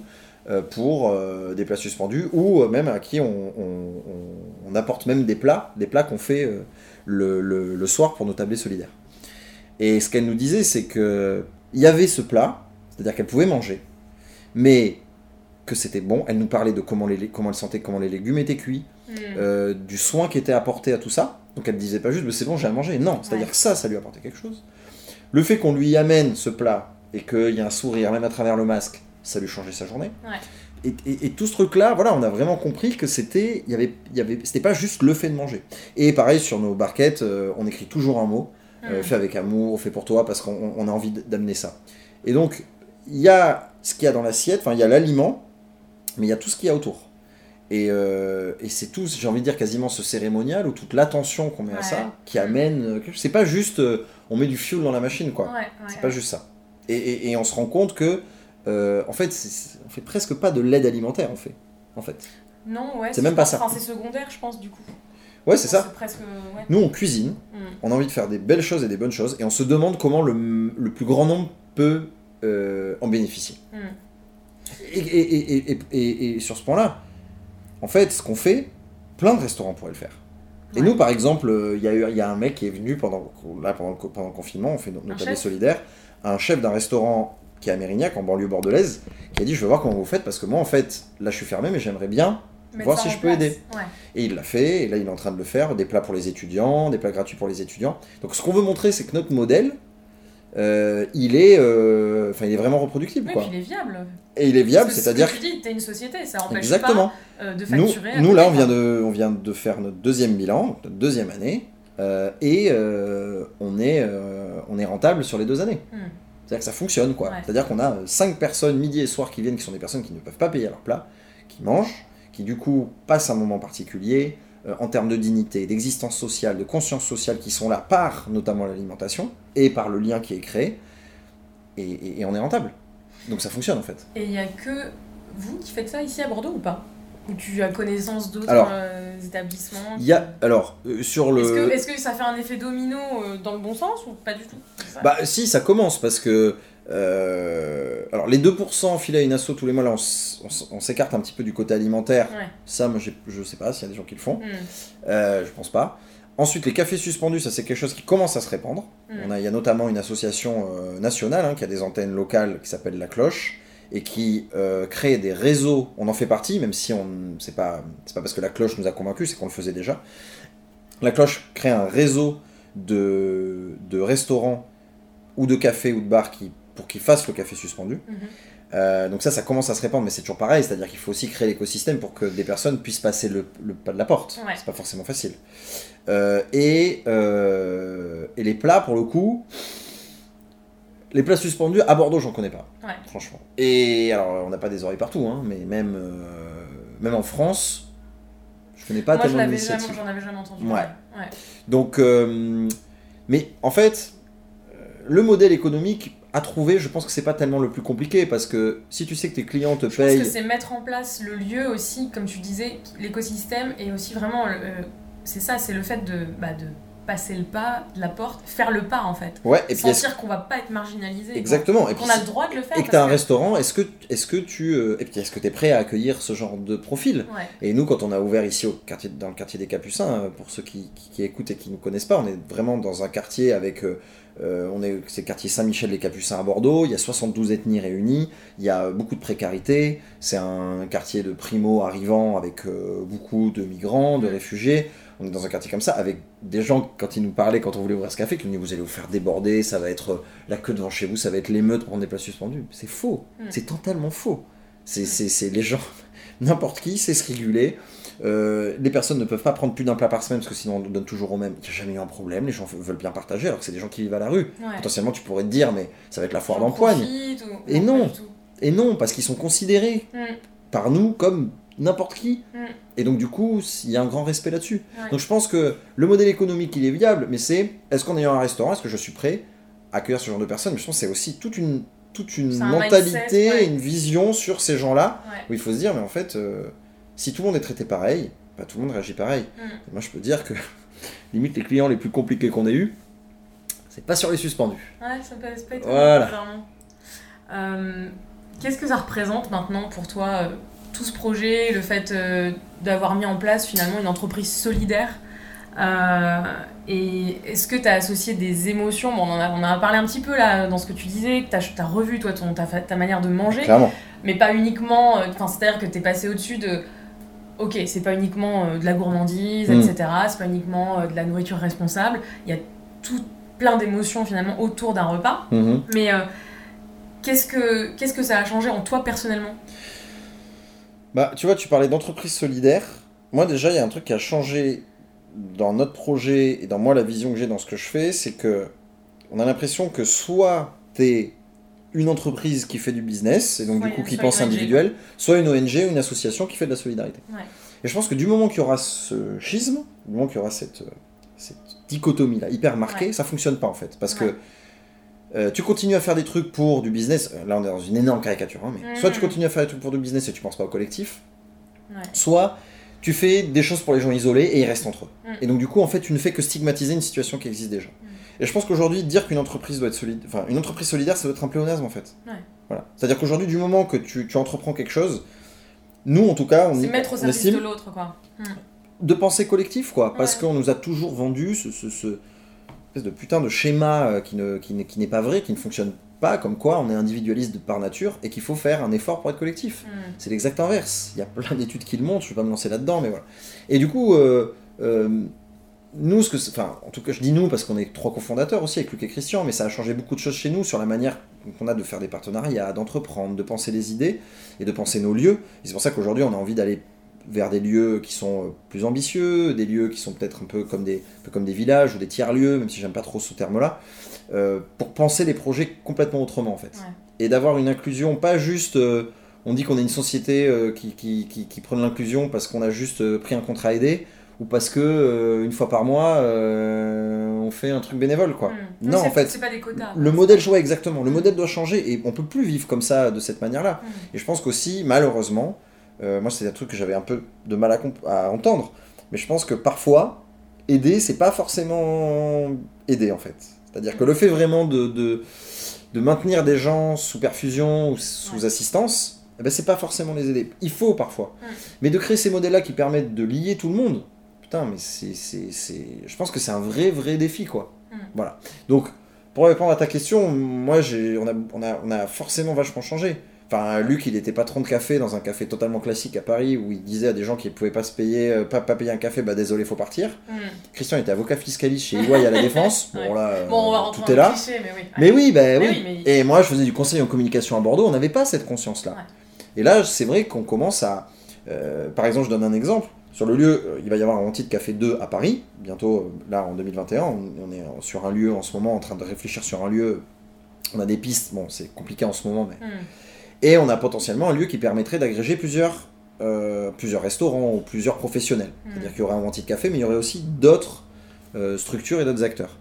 pour des plats suspendus, ou même à qui on, on- on- on apporte même des plats, des plats qu'on fait le, le- le soir pour nos tablés solidaires. Et ce qu'elle nous disait, c'est que il y avait ce plat, c'est-à-dire qu'elle pouvait manger, mais que c'était bon. Elle nous parlait de comment, les, comment elle sentait, comment les légumes étaient cuits, Mm. euh, du soin qui était apporté à tout ça. Donc elle disait pas juste, Mais c'est bon, j'ai à manger. Non, c'est-à-dire Ouais. que ça, ça lui apportait quelque chose. Le fait qu'on lui amène ce plat et qu'il y a un sourire, même à travers le masque, ça lui changeait sa journée. Ouais. Et, et- et tout ce truc-là, voilà, on a vraiment compris que c'était, il y avait, il y avait, c'était pas juste le fait de manger. Et pareil sur nos barquettes, euh, on écrit toujours un mot, euh, Mm. fait avec amour, fait pour toi, parce qu'on on a envie d'amener ça. Et donc, il y a ce qu'il y a dans l'assiette, enfin, il y a l'aliment, mais il y a tout ce qu'il y a autour. Et, euh, et c'est tout, j'ai envie de dire quasiment ce cérémonial ou toute l'attention qu'on met à ça qui amène. euh. C'est pas juste euh, on met du fuel dans la machine, quoi. Ouais, ouais, C'est pas juste ça. Et, et- et on se rend compte que, euh, en fait, on fait presque pas de l'aide alimentaire, on fait. En fait. Non, ouais. C'est même pas ça. Enfin, c'est secondaire, je pense, du coup. Ouais, c'est ça. Presque. Nous, on cuisine, Mm. on a envie de faire des belles choses et des bonnes choses, et on se demande comment le, le plus grand nombre peut euh, en bénéficier. Mm. Et, et- et- et- et- et sur ce point-là, en fait, ce qu'on fait, plein de restaurants pourraient le faire. Et nous, par exemple, euh, il y, a eu- il y a un mec qui est venu pendant, là, pendant, le, co- pendant le confinement, on fait tablés chef solidaires, un chef d'un restaurant qui est à Mérignac, en banlieue bordelaise, qui a dit Je veux voir comment vous faites, parce que moi, en fait, là, je suis fermé, mais j'aimerais bien. Mettre Voir si je peux aider. Ouais. Et il l'a fait, et là, il est en train de le faire, des plats pour les étudiants, des plats gratuits pour les étudiants. Donc, ce qu'on veut montrer, c'est que notre modèle, euh, il, est, euh, enfin, il est vraiment reproductible, Oui, quoi. puis il est viable. Et il est viable, c'est-à-dire Ce que tu dis, t'es une société, ça empêche Exactement. pas euh, de Nous, facturer. nous côté, là, on vient, de, on vient de faire notre deuxième bilan, notre deuxième année, euh, et on, est, on est rentable sur les deux années. Hmm. C'est-à-dire que ça fonctionne, quoi. Ouais. C'est-à-dire qu'on a cinq personnes midi et soir qui viennent, qui sont des personnes qui ne peuvent pas payer leur plat, qui mangent, qui du coup passent un moment particulier, en termes de dignité, d'existence sociale, de conscience sociale qui sont là par notamment l'alimentation et par le lien qui est créé, et, on est rentable. Donc ça fonctionne en fait. Et il n'y a que vous qui faites ça ici à Bordeaux ou pas? Ou tu as connaissance d'autres euh, établissements? Il y a alors euh, sur le. Est-ce que, ça fait un effet domino dans le bon sens ou pas du tout? Bah si, ça commence parce que euh, alors les 2% filés à une asso tous les mois, là on, s'écarte un petit peu du côté alimentaire. Ça, moi je sais pas s'il y a des gens qui le font. Hmm. Euh, je pense pas. Ensuite, les cafés suspendus, ça c'est quelque chose qui commence à se répandre. Hmm. On a, il y a notamment une association euh, nationale hein, qui a des antennes locales qui s'appelle La Cloche et qui crée des réseaux. On en fait partie, même si on c'est pas c'est pas parce que La Cloche nous a convaincus, c'est qu'on le faisait déjà. La Cloche crée un réseau de, de restaurants ou de cafés ou de bars qui pour qu'ils fassent le café suspendu. Mhm. Euh, donc ça, ça commence à se répandre, mais c'est toujours pareil, c'est-à-dire qu'il faut aussi créer l'écosystème pour que des personnes puissent passer le, pas de la porte. C'est pas forcément facile. Euh, et, euh, et les plats, pour le coup, les plats suspendus à Bordeaux, j'en connais pas, franchement. Et alors, on n'a pas des oreilles partout, hein, mais même, même en France, je connais pas tellement d'initiatives. J'en avais jamais entendu. Ouais. Donc, mais en fait, le modèle économique à trouver, je pense que c'est pas tellement le plus compliqué parce que si tu sais que tes clients te payent. Je pense que c'est mettre en place le lieu aussi, comme tu disais, l'écosystème et aussi vraiment. Euh, c'est ça, c'est le fait de, bah, de passer le pas, de la porte, faire le pas en fait. Ouais, et Sentir qu'on va pas être marginalisé. Exactement. Et qu'on a le droit de le faire. Et que tu as un restaurant, est-ce que, est que tu euh, et puis est-ce que tu es prêt à accueillir ce genre de profil? Et nous, quand on a ouvert ici au quartier, dans le quartier des Capucins, euh, pour ceux qui, qui, écoutent et qui ne connaissent pas, on est vraiment dans un quartier avec euh, on est, c'est le quartier Saint-Michel les Capucins à Bordeaux, il y a 72 ethnies réunies, il y a beaucoup de précarité, c'est un quartier de primo arrivants avec euh, beaucoup de migrants, de réfugiés. On est dans un quartier comme ça, avec des gens, quand ils nous parlaient, quand on voulait ouvrir ce café, qui nous disaient vous allez vous faire déborder, ça va être la queue devant chez vous, ça va être l'émeute pour prendre des places suspendues. C'est faux, mm. c'est totalement faux. C'est, c'est les gens, n'importe qui sait se réguler. Euh, les personnes ne peuvent pas prendre plus d'un plat par semaine parce que sinon on donne toujours au même. Il n'y a jamais eu un problème, les gens veulent bien partager alors que c'est des gens qui vivent à la rue. Potentiellement tu pourrais te dire mais ça va être la foire d'empoigne. Et non, et non, parce qu'ils sont considérés mm. par nous comme n'importe qui. Mm. Et donc du coup, il y a un grand respect là-dessus. Donc je pense que le modèle économique il est viable, mais c'est est-ce qu'en ayant un restaurant, est-ce que je suis prêt à accueillir ce genre de personnes? Mais je pense que c'est aussi toute une toute une mentalité, une vision sur ces gens-là, où il faut se dire, mais en fait, euh, si tout le monde est traité pareil, pas tout le monde réagit pareil. Mm. Moi, je peux dire que limite les clients les plus compliqués qu'on ait eu, c'est pas sur les suspendus. Ouais, ça peut être voilà. Euh, Qu'est-ce que ça représente maintenant pour toi, euh, tout ce projet, le fait euh, d'avoir mis en place finalement une entreprise solidaire euh, et est-ce que tu as associé des émotions? Bon, on, en a, on a parlé un petit peu là dans ce que tu disais, que tu as, revu toi ton, ta, ta manière de manger, Clairement. mais pas uniquement, c'est-à-dire que tu es passé au-dessus de ok, c'est pas uniquement euh, de la gourmandise, mm. etc. C'est pas uniquement euh, de la nourriture responsable. Il y a tout plein d'émotions finalement autour d'un repas. Mm-hmm. Mais euh, qu'est-ce que qu'est-ce que ça a changé en toi personnellement? Bah, tu vois, tu parlais d'entreprise solidaire. Moi, déjà, il y a un truc qui a changé dans notre projet et dans moi la vision que j'ai dans ce que je fais, c'est que on a l'impression que soit t'es une entreprise qui fait du business, et donc du coup qui pense individuel, soit une ONG ou une association qui fait de la solidarité. Et je pense que du moment qu'il y aura ce schisme, du moment qu'il y aura cette, cette dichotomie-là hyper marquée, ça fonctionne pas en fait. Parce que euh, tu continues à faire des trucs pour du business, euh, là on est dans une énorme caricature, hein, mais soit tu mm. continues à faire des trucs pour du business et tu penses pas au collectif, soit tu fais des choses pour les gens isolés et ils restent entre eux. Mm. Et donc du coup en fait tu ne fais que stigmatiser une situation qui existe déjà. Et je pense qu'aujourd'hui, dire qu'une entreprise doit être solide, enfin, une entreprise solidaire, ça doit être un pléonasme en fait. Voilà. C'est-à-dire qu'aujourd'hui, du moment que tu, tu, entreprends quelque chose, nous en tout cas, on, est mettre au service de l'autre, quoi. Hmm. De penser collectif, quoi. Parce qu'on nous a toujours vendu ce, ce, ce, espèce de putain de schéma euh, qui n'est qui qui pas vrai, qui ne fonctionne pas, comme quoi on est individualiste par nature et qu'il faut faire un effort pour être collectif. Hmm. C'est l'exact inverse. Il y a plein d'études qui le montrent, je vais pas me lancer là-dedans, mais voilà. Et du coup, euh, euh, nous, ce que, enfin, en tout cas, je dis nous parce qu'on est trois cofondateurs aussi avec Luc et Christian, mais ça a changé beaucoup de choses chez nous sur la manière qu'on a de faire des partenariats, d'entreprendre, de penser les idées et de penser nos lieux. Et c'est pour ça qu'aujourd'hui, on a envie d'aller vers des lieux qui sont euh, plus ambitieux, des lieux qui sont peut-être un peu comme des, peu comme des villages ou des tiers-lieux, même si j'aime pas trop ce terme-là, euh, pour penser les projets complètement autrement en fait. Et d'avoir une inclusion pas juste. Euh, on dit qu'on est une société euh, qui, qui, qui, qui prône l'inclusion parce qu'on a juste pris un contrat aidé ou parce que euh, une fois par mois euh, on fait un truc bénévole quoi. Hmm. Non, en fait, pas des quotas. Le modèle, ouais, exactement. Le modèle doit changer et on peut plus vivre comme ça, de cette manière-là. Hmm. Et je pense qu'aussi, malheureusement, euh, moi c'est un truc que j'avais un peu de mal à, à entendre, mais je pense que parfois, aider, c'est pas forcément aider en fait. C'est-à-dire que le fait vraiment de, de, de maintenir des gens sous perfusion ou sous Ouais. assistance, eh ben, c'est pas forcément les aider. Il faut parfois. Mais de créer ces modèles-là qui permettent de lier tout le monde, putain, mais c'est, c'est, c'est... je pense que c'est un vrai, vrai défi, quoi. Mm. Voilà. Donc, pour répondre à ta question, moi, j'ai, on, a, on, a, on a forcément vachement changé. Enfin, Luc, il était patron de café dans un café totalement classique à Paris où il disait à des gens qui ne pouvaient pas se payer, euh, pas, pas payer un café, bah désolé, faut partir. Hmm. Christian était avocat fiscaliste chez EY à la Défense. Ouais. Bon, là, euh, Bon, on va rentrer tout est là. cliché, mais oui. Mais oui, bah Mais oui. oui, mais- Et moi, je faisais du conseil en communication à Bordeaux, on n'avait pas cette conscience-là. Ouais. Et là, c'est vrai qu'on commence à. euh, par exemple, je donne un exemple. Sur le lieu, euh, il va y avoir un Anti de Café 2 à Paris. Bientôt, euh, là, en 2021, on, on est sur un lieu en ce moment, en train de réfléchir sur un lieu. On a des pistes, bon, c'est compliqué en ce moment, mais. Hmm. Et on a potentiellement un lieu qui permettrait d'agréger plusieurs, euh, plusieurs restaurants ou plusieurs professionnels. Mm. C'est-à-dire qu'il y aurait un Anti de Café, mais il y aurait aussi d'autres euh, structures et d'autres acteurs.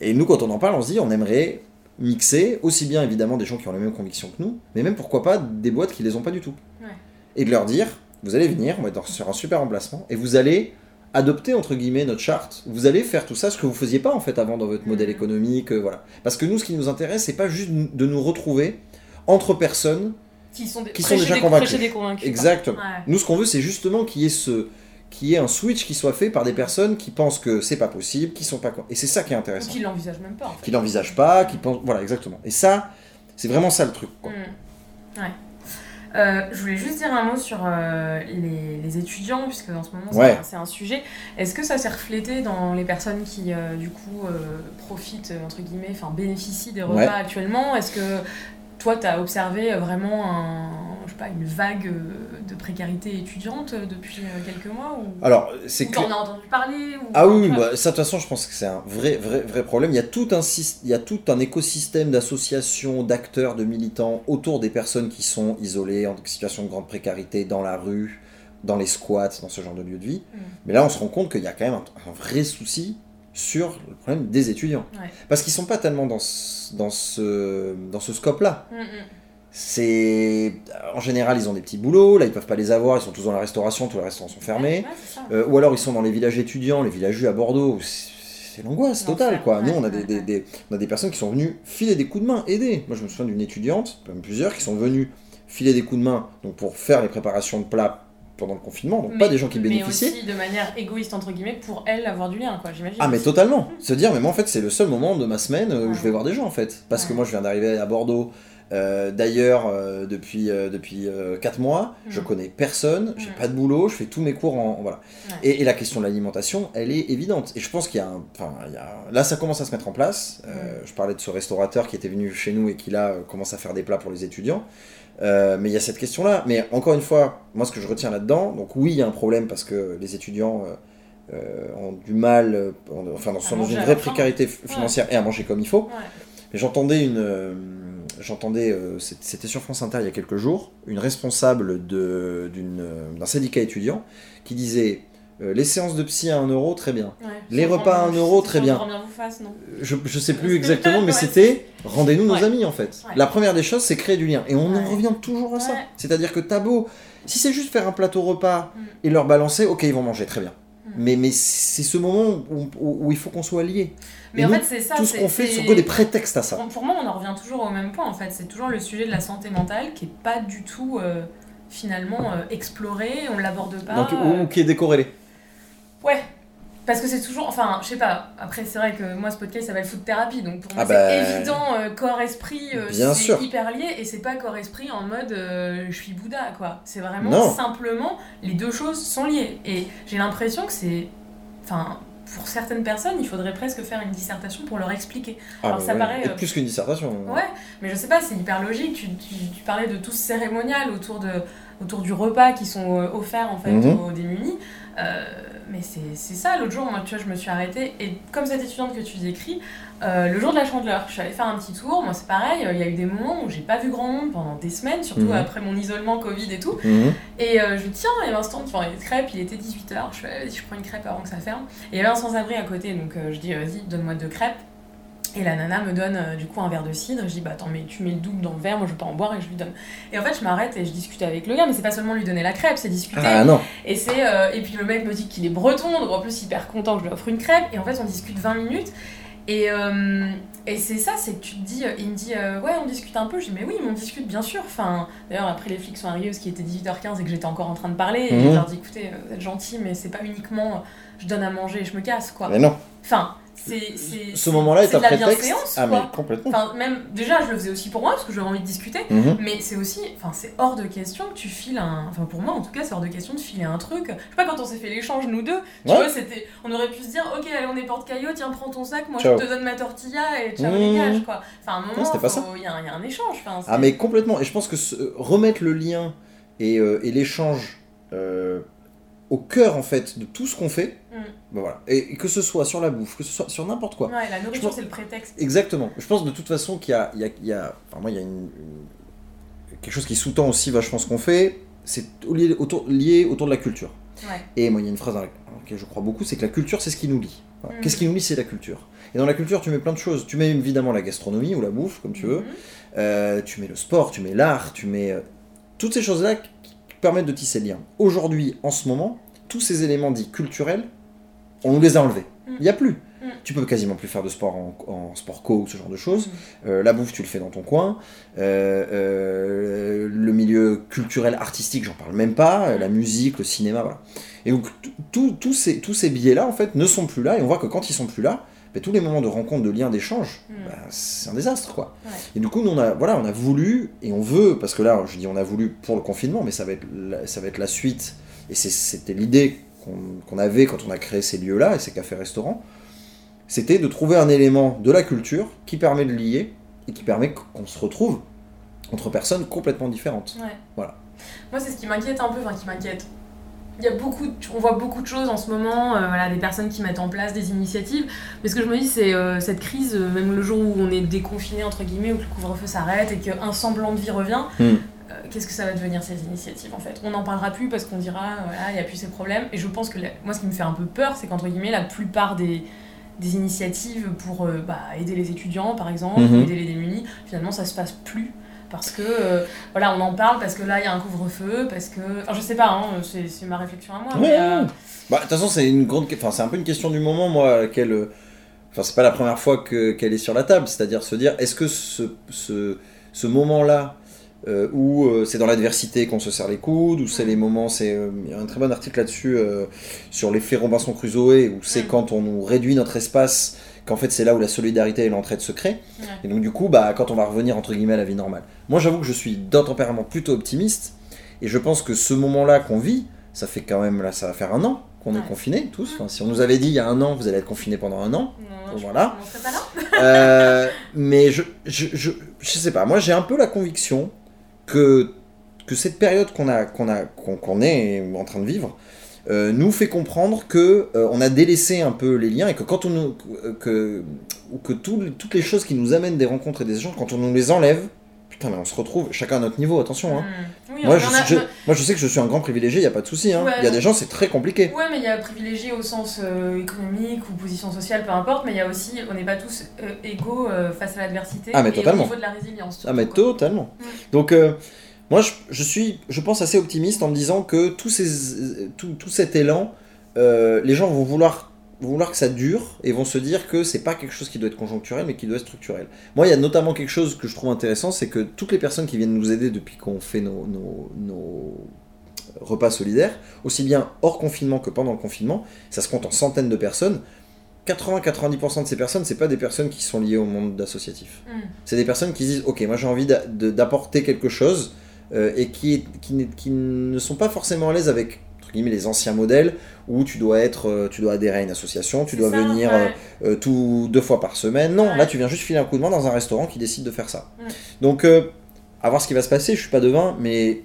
Et nous, quand on en parle, on se dit on aimerait mixer aussi bien évidemment des gens qui ont les mêmes convictions que nous, mais même pourquoi pas des boîtes qui les ont pas du tout. Ouais. Et de leur dire vous allez venir, on va être sur un super emplacement, et vous allez adopter entre guillemets notre charte. Vous allez faire tout ça, ce que vous faisiez pas en fait avant dans votre modèle Mhm. économique, euh, voilà. Parce que nous, ce qui nous intéresse, c'est pas juste de nous retrouver entre personnes Qui sont, des, Qui sont déjà des- convaincus. Exactement. Ouais. Nous, ce qu'on veut, c'est justement qu'il y ait ce qu'il y ait un switch qui soit fait par des personnes qui pensent que c'est pas possible, qui sont pas. Et c'est ça qui est Ou intéressant. qui l'envisagent même pas. En fait. Qui l'envisagent pas, qui pensent voilà exactement. Et ça, c'est vraiment ça le truc. Quoi. Hmm. Ouais. Euh, je voulais juste dire un mot sur euh, les, les étudiants, puisque en ce moment c'est Ouais. un- c'est un sujet. Est-ce que ça s'est reflété dans les personnes qui, euh, du coup, profitent, entre guillemets, enfin bénéficient des repas Ouais. actuellement? Est-ce que toi, tu as observé vraiment un, je sais pas, une vague euh, de précarité étudiante euh, depuis euh, quelques mois ou... Alors, c'est que t'en as entendu parler ou... Ah oui, bah, ça de toute façon, je pense que c'est un vrai, vrai, vrai problème. Il y a tout un, il y a tout un écosystème d'associations, d'acteurs, de militants autour des personnes qui sont isolées, en situation de grande précarité, dans la rue, dans les squats, dans ce genre de lieu de vie. Mm. Mais là, on se rend compte qu'il y a quand même un, un vrai souci sur le problème des étudiants. Ouais. Parce qu'ils sont pas tellement dans ce, dans ce, dans ce scope-là. Mm, mm. C'est en général ils ont des petits boulots, là ils peuvent pas les avoir, ils sont tous dans la restauration, tous les restaurants sont fermés. Ouais. Euh, ou alors ils sont dans les villages étudiants, les villages à Bordeaux, c'est l'angoisse totale quoi. Nous on a des- on a des personnes qui sont venues filer des coups de main, aider. Moi je me souviens d'une étudiante, même plusieurs, qui sont venues filer des coups de main donc pour faire les préparations de plats pendant le confinement, donc pas Mais- des gens qui Mais bénéficiaient. aussi de manière égoïste, entre guillemets, pour elle avoir du lien, quoi, j'imagine. Ah mais totalement. Se dire mais moi en fait c'est le seul moment de ma semaine euh, où Ouais. je vais voir des gens en fait. Parce que moi je viens d'arriver à Bordeaux. Euh, D'ailleurs euh, depuis euh, depuis 4 mois, je Mm. connais personne, j'ai Mm. pas de boulot, je fais tous mes cours en, voilà. Et, et la question de l'alimentation, elle est évidente. Et je pense qu'il y a, un, enfin il y a, là ça commence à se mettre en place. Euh, Je parlais de ce restaurateur qui était venu chez nous et qui là commence à faire des plats pour les étudiants. Mais il y a cette question-là. Mais encore une fois, moi ce que je retiens là-dedans, donc oui, il y a un problème parce que les étudiants ont du mal, ont- enfin, sont dans une vraie précarité financière et à manger comme il faut. Ouais. Mais j'entendais une, j'entendais, euh, c'était sur France Inter il y a quelques jours, une responsable d'un syndicat étudiant qui disait euh, les séances de psy à 1 euro, très bien. Ouais. Les repas à prendre- un euro, sans très bien. prendre bien vous fasse, non Je, je sais plus exactement, mais Ouais, c'était rendez-nous nos amis en fait. La première des choses, c'est créer du lien. Et on en revient toujours à ça. C'est-à-dire que t'as beau, si c'est juste faire un plateau repas Mm. et leur balancer, ok, ils vont manger, très bien. Mais, mais c'est ce moment où, où- il faut qu'on soit liés. Mais Et en nous, fait, c'est ça. Tout ce qu'on fait, c'est que des prétextes à ça. Pour, moi, on en revient toujours au même point, en fait. C'est toujours le sujet de la santé mentale qui est pas du tout, euh, finalement, euh, exploré, on l'aborde pas. Donc, euh, ou, ou qui est décorrélé. Ouais. Parce que c'est toujours. Enfin, je sais pas. Après, c'est vrai que moi, ce podcast s'appelle Food Therapy. Donc, pour moi, Ah c'est bah, évident, euh, corps-esprit, euh, c'est hyper lié. Et c'est pas corps-esprit en mode euh, je suis Bouddha, quoi. C'est vraiment Non. simplement. Les deux choses sont liées. Et j'ai l'impression que c'est. Enfin, pour certaines personnes, il faudrait presque faire une dissertation pour leur expliquer. Ah, Alors, bah ça ouais. paraît, Et plus qu'une dissertation. Ouais, mais je sais pas, c'est hyper logique. Tu, tu, tu parlais de tout ce cérémonial autour, de, autour du repas qui sont offerts en fait Mhm. aux démunis. Euh, mais c'est ça, l'autre jour, moi, tu vois, je me suis arrêtée, et comme cette étudiante que tu décris, euh, le jour de la chandeleur, je suis allée faire un petit tour, moi c'est pareil, il y a eu des moments où j'ai pas vu grand monde pendant des semaines, surtout Mhm. après mon isolement Covid et tout, Mhm. et euh, je dis tiens, il y avait un stand qui vendait des crêpes, il était 18h, je fais vas-y, je prends une crêpe avant que ça ferme, et il y avait un sans-abri à côté, donc euh, je dis vas-y, donne-moi deux crêpes, et la nana me donne euh, du coup un verre de cidre, je dis bah attends mais tu mets le double dans le verre, moi je veux pas en boire et je lui donne. Et en fait je m'arrête et je discute avec le gars, mais c'est pas seulement lui donner la crêpe, c'est discuter. Ah non. Et, c'est, euh, et puis le mec me dit qu'il est breton, donc en plus hyper content que je lui offre une crêpe. Et en fait, on discute 20 minutes. Et, euh, et c'est ça, c'est que tu te dis, il me dit, euh, ouais, on discute un peu. Je dis, mais oui, mais on discute bien sûr. Enfin, d'ailleurs, après les flics sont arrivés parce qu'il était 18h15 et que j'étais encore en train de parler. Et Mhm. je leur dis, écoutez, vous êtes gentils, mais c'est pas uniquement je donne à manger et je me casse, quoi. Mais non. Enfin, c'est. c'est Ce moment-là est un de la prétexte. Ah, mais complètement. Enfin, même, déjà, je le faisais aussi pour moi parce que j'avais envie de discuter. Mhm. Mais c'est aussi, enfin c'est hors de question que tu files un, enfin pour moi en tout cas c'est hors de question de filer un truc. Je sais pas quand on s'est fait l'échange nous deux, tu Ouais. vois c'était, on aurait pu se dire ok allez on est porte caillot, tiens prends ton sac, moi Ciao. je te donne ma tortilla et ciao Mmh. dégage quoi. Enfin à un moment il y, a un- il y a un échange. Enfin, Ah mais complètement. Et je pense que ce- remettre le lien et, euh, et l'échange euh, au cœur en fait de tout ce qu'on fait, Mm. ben voilà. Et, et que ce soit sur la bouffe, que ce soit sur n'importe quoi. Ouais la nourriture pense- c'est le prétexte. Exactement. Je pense de toute façon qu'il y a, il y a- il y a- enfin moi il y a une, une- quelque chose qui sous-tend aussi vachement ce qu'on fait, c'est lié autour, lié autour de la culture. Ouais. Et moi il y a une phrase dans laquelle je crois beaucoup, c'est que la culture c'est ce qui nous lie. Voilà. Mm. Qu'est-ce qui nous lie C'est la culture. Et dans la culture tu mets plein de choses. Tu mets évidemment la gastronomie ou la bouffe comme tu veux. Mhm. Euh, tu mets le sport, tu mets l'art, tu mets euh, toutes ces choses-là qui qui permettent de tisser le lien. Aujourd'hui, en ce moment, tous ces éléments dits culturels, on nous les a enlevés. Mm. Il n'y a plus. Mm. Tu peux quasiment plus faire de sport en, en sport co ou ce genre de choses. Mhm. Euh, la bouffe, tu le fais dans ton coin. Euh, euh, le milieu culturel, artistique, j'en parle même pas. Euh, La musique, le cinéma, voilà. Et donc, tous ces, tous ces billets-là, en fait, ne sont plus là. Et on voit que quand ils sont plus là, tous les moments de rencontre, de lien, d'échange, Mm. ben, c'est un désastre, quoi. Ouais. Et du coup, nous, on a, voilà, on a voulu, et on veut, parce que là, je dis on a voulu pour le confinement, mais ça va être la, ça va être la suite. Et c'était l'idée qu'on avait quand on a créé ces lieux-là, et ces cafés-restaurants. C'était de trouver un élément de la culture qui permet de lier, et qui permet qu'on se retrouve entre personnes complètement différentes. Ouais. Voilà. Moi, c'est ce qui m'inquiète un peu, enfin qui m'inquiète. Il y a beaucoup, de- on voit beaucoup de choses en ce moment, euh, voilà, des personnes qui mettent en place des initiatives. Mais ce que je me dis, c'est euh, cette crise, euh, même le jour où on est déconfiné entre guillemets, où le couvre-feu s'arrête et qu'un semblant de vie revient. Hmm. Qu'est-ce que ça va devenir ces initiatives en fait? On n'en parlera plus parce qu'on dira voilà il n'y a plus ces problèmes et je pense que la- moi ce qui me fait un peu peur c'est qu'entre guillemets la plupart des, des initiatives pour bah, aider les étudiants par exemple, Mhm. aider les démunis, finalement ça se passe plus parce que euh, voilà on en parle parce que là il y a un couvre-feu parce que enfin je sais pas hein, c'est c'est ma réflexion à moi euh, Bah, de toute façon, c'est une grande, enfin, c'est un peu une question du moment, moi, à laquelle, euh, enfin, c'est pas la première fois que qu'elle est sur la table, c'est-à-dire se dire, est-ce que ce, ce, ce moment-là, euh, où euh, c'est dans l'adversité qu'on se serre les coudes, ou c'est les moments, c'est, euh, il y a un très bon article là-dessus euh, sur l'effet Robinson Crusoe, où c'est quand on nous réduit notre espace, qu'en fait c'est là où la solidarité et l'entraide se créent. Ouais. Et donc du coup, bah, quand on va revenir entre guillemets à la vie normale. Moi, j'avoue que je suis d'un tempérament plutôt optimiste, et je pense que ce moment-là qu'on vit, ça fait quand même là, ça va faire un an qu'on Ouais. est confinés tous. Enfin, si on nous avait dit il y a un an, vous allez être confinés pendant un an. non, Voilà. pas. Euh, mais je, je, je, je sais pas. Moi, j'ai un peu la conviction que que cette période qu'on a qu'on a qu'on qu'on est en train de vivre euh, nous fait comprendre que euh, on a délaissé un peu les liens et que quand on nous, que ou que tout- toutes les choses qui nous amènent des rencontres et des échanges, quand on nous les enlève, putain, mais on se retrouve chacun à notre niveau. Attention. Hein. Hmm. Oui, Moi, je, en a- je- moi, je sais que je suis un grand privilégié, il n'y a pas de souci. Hein. Ouais, Il y a des gens, c'est très compliqué. Ouais, mais il y a privilégié au sens euh, économique ou position sociale, peu importe, mais il y a aussi, on n'est pas tous égaux face à l'adversité Ah, mais et totalement. au niveau de la résilience. Ah, mais quoi. totalement. Donc, moi, je, je suis, je pense, assez optimiste en me disant que tout, ces, tout, tout cet élan, euh, les gens vont vouloir, vouloir que ça dure et vont se dire que c'est pas quelque chose qui doit être conjoncturel, mais qui doit être structurel. Moi, il y a notamment quelque chose que je trouve intéressant, c'est que toutes les personnes qui viennent nous aider depuis qu'on fait nos, nos, nos repas solidaires, aussi bien hors confinement que pendant le confinement, ça se compte en centaines de personnes. 80-90% de ces personnes, c'est pas des personnes qui sont liées au monde associatif. Hmm. C'est des personnes qui se disent Ok, moi j'ai envie d'apporter quelque chose euh, et qui, qui, ne sont pas forcément à l'aise avec entre guillemets, les anciens modèles où tu dois, être, euh, tu dois adhérer à une association, tu dois ça, venir ouais. euh, tout, deux fois par semaine. Non, Ouais. là tu viens juste filer un coup de main dans un restaurant qui décide de faire ça. Donc, euh, à voir ce qui va se passer, je suis pas devin, mais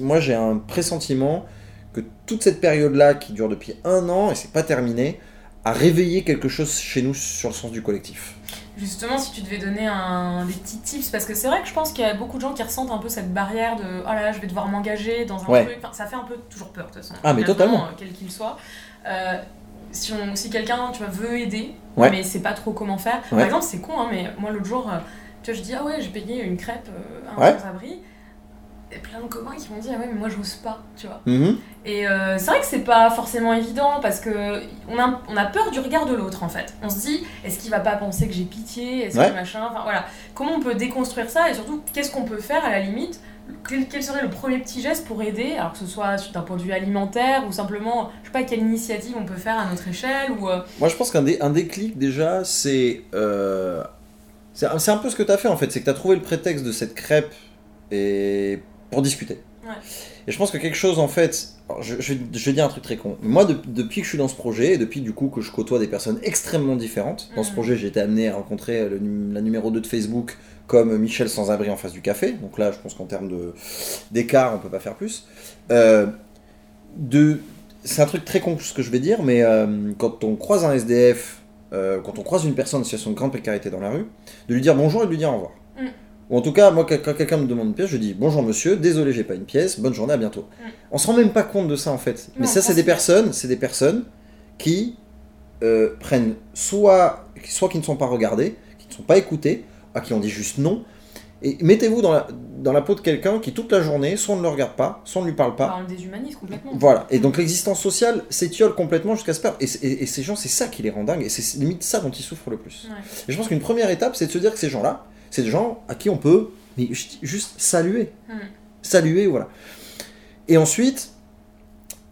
moi j'ai un pressentiment que que toute cette période-là, qui dure depuis un an et c'est pas terminé, a réveillé quelque chose chez nous sur le sens du collectif. Justement, si tu devais donner un, des petits tips, parce que c'est vrai que je pense qu'il y a beaucoup de gens qui ressentent un peu cette barrière de oh là là, je vais devoir m'engager dans un truc. ça fait un peu toujours peur de toute façon. Ah, mais totalement. Euh, quel qu'il soit. Euh, si, si quelqu'un tu vois, veut aider, mais c'est pas trop comment faire. Par exemple, c'est con, hein, mais moi l'autre jour, euh, tu vois, je dis ah ouais, j'ai payé une crêpe à un sans-abri plein de copains qui m'ont dit ah ouais mais moi j'ose pas tu vois. Mhm. et euh, c'est vrai que c'est pas forcément évident parce que on a, on a peur du regard de l'autre en fait. On se dit est-ce qu'il va pas penser que j'ai pitié? Est-ce que machin? Enfin voilà. Comment on peut déconstruire ça? Et surtout qu'est-ce qu'on peut faire à la limite? Quel, serait le premier petit geste pour aider? Alors que ce soit d'un point de vue alimentaire ou simplement je sais pas quelle initiative on peut faire à notre échelle ou euh, moi je pense qu'un un déclic déjà c'est euh, c'est un peu ce que tu as fait en fait. C'est que tu as trouvé le prétexte de cette crêpe et pour discuter. Et je pense que quelque chose, en fait, je, je, vais dire un truc très con. Moi, depuis que je suis dans ce projet, et depuis du coup que je côtoie des personnes extrêmement différentes, dans ce mm. projet, j'ai été amené à rencontrer la numéro 2 de Facebook comme Michel Sans-Abri en face du café. Donc là, je pense qu'en termes d'écart, on peut pas faire plus. Euh, de, c'est un truc très con ce que je vais dire, mais euh, quand on croise un SDF, euh, quand on croise une personne en situation de grande précarité dans la rue, de lui dire bonjour et de lui dire au revoir. Mm. Ou en tout cas, moi, quand quelqu'un me demande une pièce, je dis bonjour monsieur, désolé, j'ai pas une pièce, bonne journée, à bientôt. Mm. On se rend même pas compte de ça en fait. Mais ça, c'est des personnes, c'est des personnes qui euh, prennent soit, soit qui ne sont pas regardées, qui ne sont pas écoutées, à qui on dit juste non. Et mettez-vous dans la, dans la peau de quelqu'un qui toute la journée, soit on ne le regarde pas, soit on ne lui parle pas. On déshumanise complètement. Voilà. Et donc l'existence sociale s'étiole complètement jusqu'à ce perdre. Et, et, ces gens, c'est ça qui les rend dingues. Et c'est limite ça dont ils souffrent le plus. Et je pense qu'une première étape, c'est de se dire que ces gens-là, c'est des gens à qui on peut juste saluer. Hmm. Saluer, voilà. Et ensuite,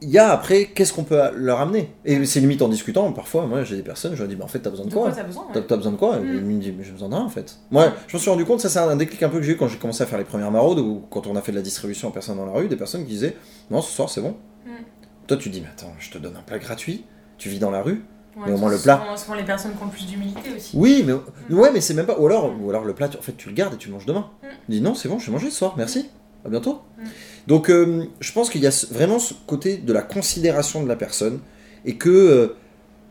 il y a après, qu'est-ce qu'on peut leur amener? Et c'est limite en discutant, parfois, moi j'ai des personnes, je leur dis, bah, en fait, t'as besoin de quoi T'as besoin, besoin, de quoi? Et hmm. ils me disent, j'ai besoin de rien en fait. Moi, je me suis rendu compte, ça c'est un déclic un peu que j'ai eu quand j'ai commencé à faire les premières maraudes, ou quand on a fait de la distribution en personne dans la rue, des personnes qui disaient, non, ce soir c'est bon. Hmm. Toi tu dis, mais attends, je te donne un plat gratuit, tu vis dans la rue, mais au moins le plat. Souvent, les personnes qui ont plus d'humilité aussi. Oui, mais mm. ouais, mais c'est même pas. Ou alors, ou alors le plat, en fait, tu le gardes et tu le manges demain. Mm. Dis non, c'est bon, je vais manger ce soir, merci. À bientôt. Mm. Donc, euh, je pense qu'il y a vraiment ce côté de la considération de la personne et que euh,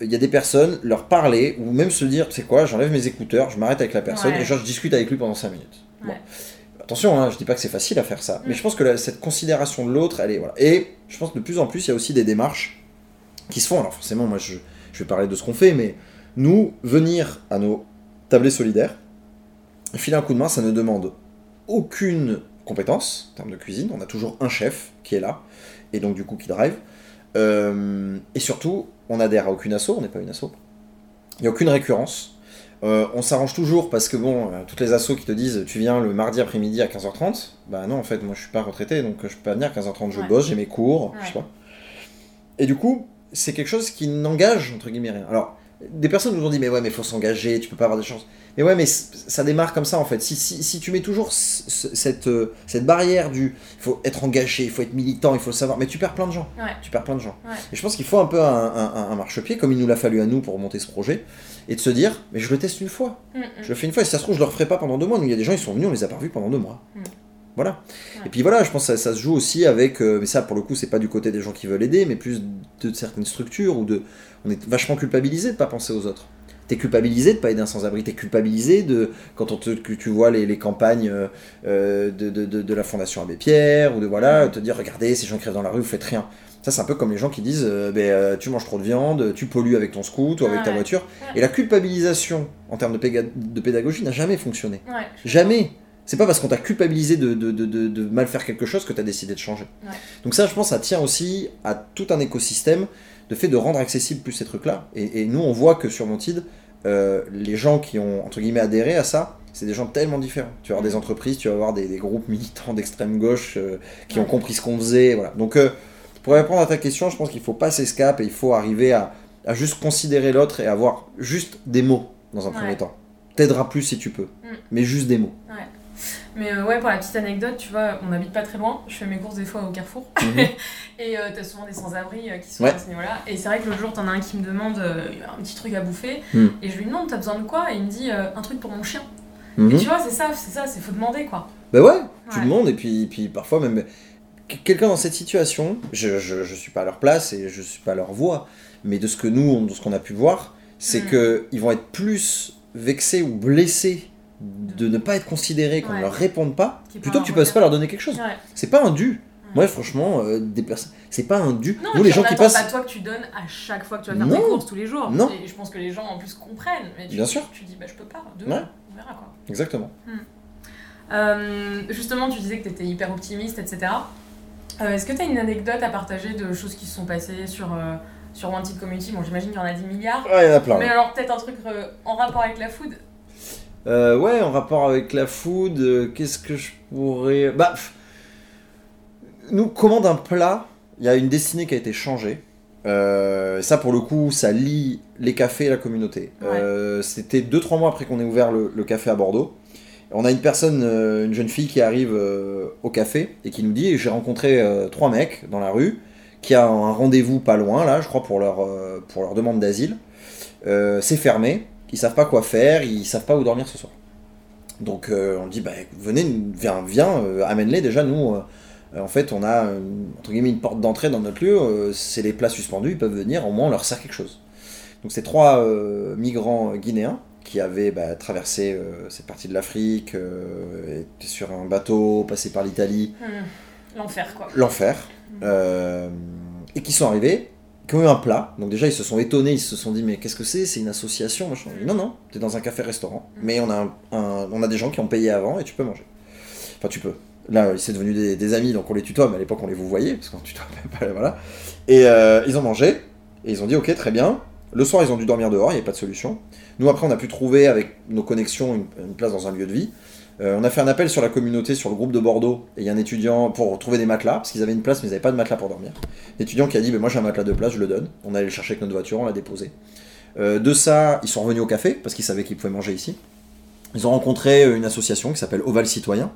il y a des personnes leur parler ou même se dire, c'est quoi, j'enlève mes écouteurs, je m'arrête avec la personne et genre je discute avec lui pendant 5 minutes. Bon. Attention, hein, je dis pas que c'est facile à faire ça, mais je pense que cette considération de l'autre, elle est voilà. Et je pense que de plus en plus, il y a aussi des démarches qui se font. Alors forcément, moi je je vais parler de ce qu'on fait, mais nous, venir à nos tablés solidaires, filer un coup de main, ça ne demande aucune compétence en termes de cuisine. On a toujours un chef qui est là, et donc du coup qui drive. Euh, et surtout, on adhère à aucune asso, on n'est pas une asso. Il n'y a aucune récurrence. Euh, on s'arrange toujours parce que bon, euh, toutes les assos qui te disent tu viens le mardi après-midi à 15h30, bah non, en fait, moi je suis pas retraité donc je peux pas venir à 15h30, je bosse, j'ai mes cours, je sais pas. Et du coup, c'est quelque chose qui n'engage, entre guillemets, rien. Alors, des personnes nous ont dit, mais ouais, mais faut s'engager, tu peux pas avoir de chance. Mais ouais, mais ça démarre comme ça, en fait. Si, si, si tu mets toujours cette, euh, cette barrière du, il faut être engagé, il faut être militant, il faut le savoir, mais tu perds plein de gens. Tu perds plein de gens. Et je pense qu'il faut un peu un, un, marchepied, comme il nous l'a fallu à nous pour monter ce projet, et de se dire, mais je le teste une fois. Mm, mm. Je le fais une fois, et si ça se trouve, je le referai pas pendant deux mois. Nous, il y a des gens, ils sont venus, on les a pas revus pendant deux mois. Mm. Voilà. Et puis voilà, je pense que ça, se joue aussi avec, euh, mais ça pour le coup c'est pas du côté des gens qui veulent aider, mais plus de certaines structures où de, on est vachement culpabilisé de pas penser aux autres. T'es culpabilisé de pas aider un sans-abri, t'es culpabilisé de quand on te, que tu vois les, les campagnes euh, euh, de, de, de, la Fondation Abbé Pierre ou de voilà te dire regardez ces gens qui dans la rue vous faites rien. Ça c'est un peu comme les gens qui disent ben, tu manges trop de viande, tu pollues avec ton scoot ou avec ta voiture. Et la culpabilisation en termes de, pédagogie n'a jamais fonctionné. jamais. C'est pas parce qu'on t'a culpabilisé de, de, de, de, mal faire quelque chose que t'as décidé de changer. Donc ça, je pense, ça tient aussi à tout un écosystème de fait de rendre accessible plus ces trucs-là. Et, nous, on voit que sur Montide, euh, les gens qui ont, entre guillemets, adhéré à ça, c'est des gens tellement différents. Tu vas avoir des entreprises, tu vas avoir des, groupes militants d'extrême gauche euh, qui ont compris ce qu'on faisait. Voilà. Donc, euh, pour répondre à ta question, je pense qu'il faut pas s'escaper et il faut arriver à, à juste considérer l'autre et avoir juste des mots dans un premier temps. T'aideras plus si tu peux, mm. mais juste des mots. Mais euh, ouais, pour la petite anecdote, tu vois, on habite pas très loin. Je fais mes courses des fois au Carrefour. Mhm. et euh, t'as souvent des sans-abri euh, qui sont à ce niveau-là. Et c'est vrai que l'autre jour, t'en as un qui me demande un petit truc à bouffer. Mhm. Et je lui demande, t'as besoin de quoi? Et il me dit, un truc pour mon chien. Et mhm. tu vois, c'est ça, c'est ça, c'est faut demander quoi. Bah ouais, tu demandes et puis, puis parfois même. que- quelqu'un dans cette situation, je, je, je suis pas à leur place et je suis pas à leur voix, mais de ce que nous, on- de ce qu'on a pu voir, c'est Mm. que ils vont être plus vexés ou blessés de ne pas être considérés, qu'on ne leur réponde pas, plutôt que tu en puisses pas leur donner quelque chose. C'est pas un dû. Ouais. Moi, franchement, euh, des personnes, c'est pas un dû. Non, Nous, les gens qui passent, pas toi que tu donnes à chaque fois que tu vas faire Non. tes courses tous les jours. Non. Et je pense que les gens en plus comprennent. Mais tu, Bien sûr. Tu dis, bah je peux pas, demain, Ouais. on verra quoi. exactement. Euh, justement, tu disais que tu étais hyper optimiste, etc. Euh, Est-ce que tu as une anecdote à partager de choses qui se sont passées sur, sur Wanted Community? Bon, j'imagine qu'il y en a 10 milliards. Ouais, il y en a plein. Mais alors, peut-être un truc en rapport avec la food? Euh, ouais, en rapport avec la food, euh, qu'est-ce que je pourrais. Bah. pff, Nous, commande un plat, il y a une destinée qui a été changée. Euh, ça, pour le coup, ça lie les cafés et la communauté. Ouais. C'était 2-3 mois après qu'on ait ouvert le, le café à Bordeaux. On a une personne, une jeune fille qui arrive au café et qui nous dit J'ai rencontré trois mecs dans la rue qui a un rendez-vous pas loin, là, je crois, pour leur, pour leur demande d'asile. C'est fermé, ils savent pas quoi faire, ils savent pas où dormir ce soir. Donc euh, on dit bah venez, viens, viens, euh, amène-les déjà. Nous, euh, en fait, on a une, entre guillemets une porte d'entrée dans notre lieu. c'est les plats suspendus, ils peuvent venir. Au moins, on leur sert quelque chose. Donc ces trois migrants guinéens qui avaient bah, traversé cette partie de l'Afrique, étaient sur un bateau, passé par l'Italie, Hmm, L'enfer, quoi. l'enfer, euh, et qui sont arrivés, qui ont eu un plat. Donc déjà, ils se sont étonnés, ils se sont dit, mais qu'est-ce que c'est? C'est une association machin. Dit, Non, non, t'es dans un café-restaurant, mais on a, un- un- on a des gens qui ont payé avant et tu peux manger. Enfin, tu peux. Là, c'est devenu des, des amis, donc on les tutoie, mais à l'époque, on les vous voyait, parce qu'on tutoie pas, voilà. Et euh, ils ont mangé, et ils ont dit, ok, très bien. Le soir, ils ont dû dormir dehors, il n'y avait pas de solution. Nous, après, on a pu trouver, avec nos connexions, une, une place dans un lieu de vie. Euh, on a fait un appel sur la communauté, sur le groupe de Bordeaux, et il y a un étudiant pour trouver des matelas, parce qu'ils avaient une place, mais ils n'avaient pas de matelas pour dormir. L'étudiant qui a dit, ben, moi j'ai un matelas de place, je le donne. On allait le chercher avec notre voiture, on l'a déposé. Euh, de ça, ils sont revenus au café, parce qu'ils savaient qu'ils pouvaient manger ici. Ils ont rencontré euh, une association qui s'appelle Oval Citoyen,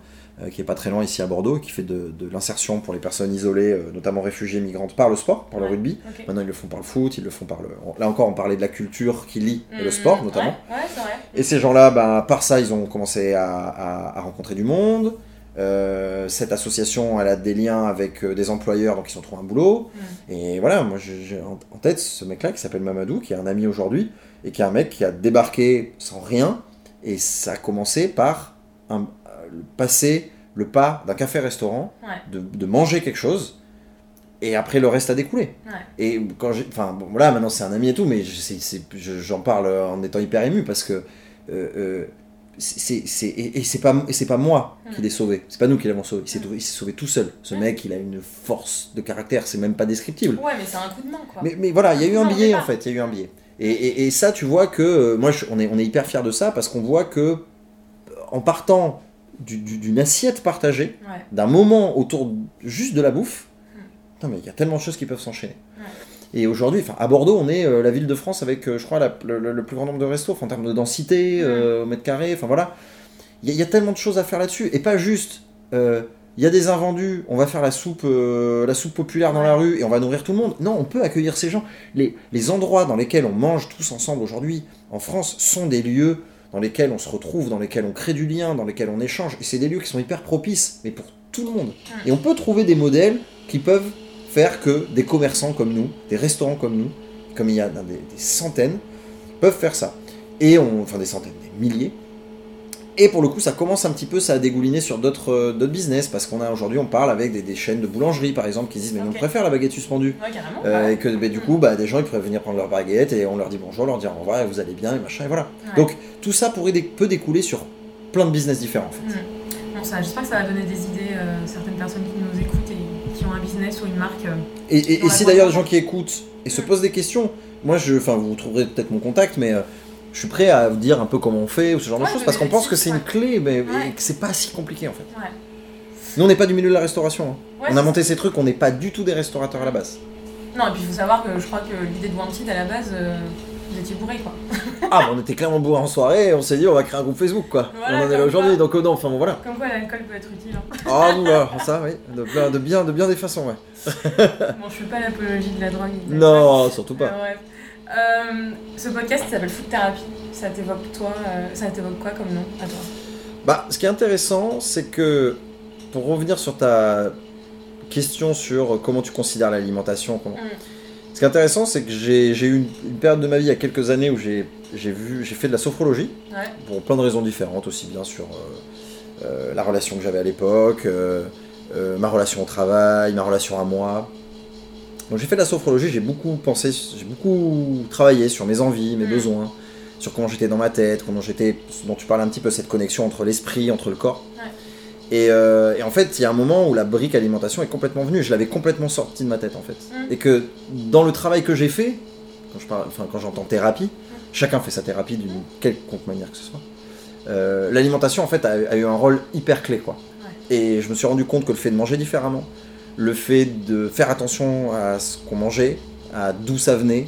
qui est pas très loin ici à Bordeaux, qui fait de, de l'insertion pour les personnes isolées, euh, notamment réfugiées, migrantes, par le sport, par le rugby. Maintenant, ils le font par le foot, ils le font par le. Là encore, on parlait de la culture qui lie le sport, notamment. Ouais, ouais, c'est vrai. Et ces gens-là, ben, par ça, ils ont commencé à, à- à rencontrer du monde. Euh, cette association, elle a des liens avec euh, des employeurs, donc ils ont trouvé un boulot. Hmm. Et voilà, moi j'ai en tête ce mec-là qui s'appelle Mamadou, qui est un ami aujourd'hui, et qui est un mec qui a débarqué sans rien. Et ça a commencé par un- euh, passer le pas d'un café-restaurant, Ouais. de, de manger quelque chose, et après le reste a découlé. Ouais. Et quand j'ai. Enfin, bon, voilà, maintenant c'est un ami et tout, mais j'en parle en étant hyper ému parce que. euh, euh, c'est c'est- et, et c'est pas et pas moi qui Mm. l'ai sauvé c'est pas nous qui l'avons sauvé il s'est Mm. sauvé tout seul ce Mm. mec il a une force de caractère c'est même pas descriptible Ouais, mais c'est un coup de main, quoi. mais, mais voilà il y a eu un Non, mais en fait il y a eu un biais et, et- et ça tu vois que euh, moi je- on est on est hyper fier de ça parce qu'on voit que en partant du- du- d'une assiette partagée Ouais. d'un moment autour juste de la bouffe, Mm. putain, mais il y a tellement de choses qui peuvent s'enchaîner. Ouais. Et aujourd'hui, à Bordeaux, on est euh, la ville de France avec, euh, je crois, la- le, plus grand nombre de restos, en termes de densité, Mm. euh, au mètre carré, enfin voilà. Il y, y a tellement de choses à faire là-dessus. Et pas juste, il y a des invendus, on va faire la soupe, la soupe populaire dans la rue et on va nourrir tout le monde. Non, on peut accueillir ces gens. Les, les endroits dans lesquels on mange tous ensemble aujourd'hui en France sont des lieux dans lesquels on se retrouve, dans lesquels on crée du lien, dans lesquels on échange. Et c'est des lieux qui sont hyper propices, mais pour tout le monde. Et on peut trouver des modèles qui peuvent faire que des commerçants comme nous, des restaurants comme nous, comme il y a des, des centaines, peuvent faire ça. Et on, enfin des centaines, des milliers. Et pour le coup, ça commence un petit peu ça a dégouliner sur d'autres euh, d'autres business parce qu'on a aujourd'hui, on parle avec des, des chaînes de boulangerie par exemple qui disent mais nous, on préfère la baguette suspendue. Ouais, carrément. Euh, ouais. et que bah, du coup, bah, des gens ils pourraient venir prendre leur baguette et on leur dit bonjour, leur dire au revoir et vous allez bien et machin et voilà. Ouais. Donc tout ça pourrait dé- peut découler sur plein de business différents en fait. Hmm. Bon, ça, j'espère que ça va donner des idées euh, certaines personnes qui nous écoutent et qui ont un business ou une marque. euh. Et, si d'ailleurs des gens qui écoutent et se Mm. posent des questions, moi je, enfin vous trouverez peut-être mon contact, mais je suis prêt à vous dire un peu comment on fait ou ce genre Ouais, de choses parce qu'on pense que c'est une clé, mais Ouais. et que c'est pas si compliqué en fait. Ouais. Nous on n'est pas du milieu de la restauration. hein. On a monté ces trucs, on n'est pas du tout des restaurateurs à la base. Non, et puis il faut savoir que je crois que l'idée de Wanted à la base, euh, vous étiez bourré quoi. Ah, bah, on était clairement bourrés en soirée et on s'est dit on va créer un groupe Facebook quoi. Voilà, on en est là aujourd'hui, donc euh, non, enfin bon, voilà. Comme quoi l'alcool peut être utile. hein. Ah oula, ça oui, de, bien- de bien, de bien des façons, ouais. bon, je fais pas l'apologie de la drogue. Non, surtout Euh, pas. bref. Euh, ce podcast s'appelle Food Therapy. Ça t'évoque toi, euh, ça t'évoque quoi comme nom à toi? Bah, ce qui est intéressant, c'est que pour revenir sur ta question sur comment tu considères l'alimentation. comment- Mm. Ce qui est intéressant, c'est que j'ai eu une, une période de ma vie il y a quelques années où j'ai j'ai vu j'ai fait de la sophrologie Ouais. pour plein de raisons différentes, aussi bien sur euh, la relation que j'avais à l'époque, ma relation au travail, ma relation à moi. Donc j'ai fait de la sophrologie, j'ai beaucoup pensé, j'ai beaucoup travaillé sur mes envies, mes Mm. besoins, sur comment j'étais dans ma tête, comment j'étais, dont tu parles un petit peu, cette connexion entre l'esprit, entre le corps. Ouais. Et, euh, et en fait, il y a un moment où la brique alimentation est complètement venue, je l'avais complètement sortie de ma tête en fait. Mm. Et que dans le travail que j'ai fait, quand je parle, enfin quand j'entends thérapie, chacun fait sa thérapie d'une quelconque manière que ce soit. Euh, L'alimentation en fait a, a eu un rôle hyper clé quoi. Et je me suis rendu compte que le fait de manger différemment, le fait de faire attention à ce qu'on mangeait, à d'où ça venait,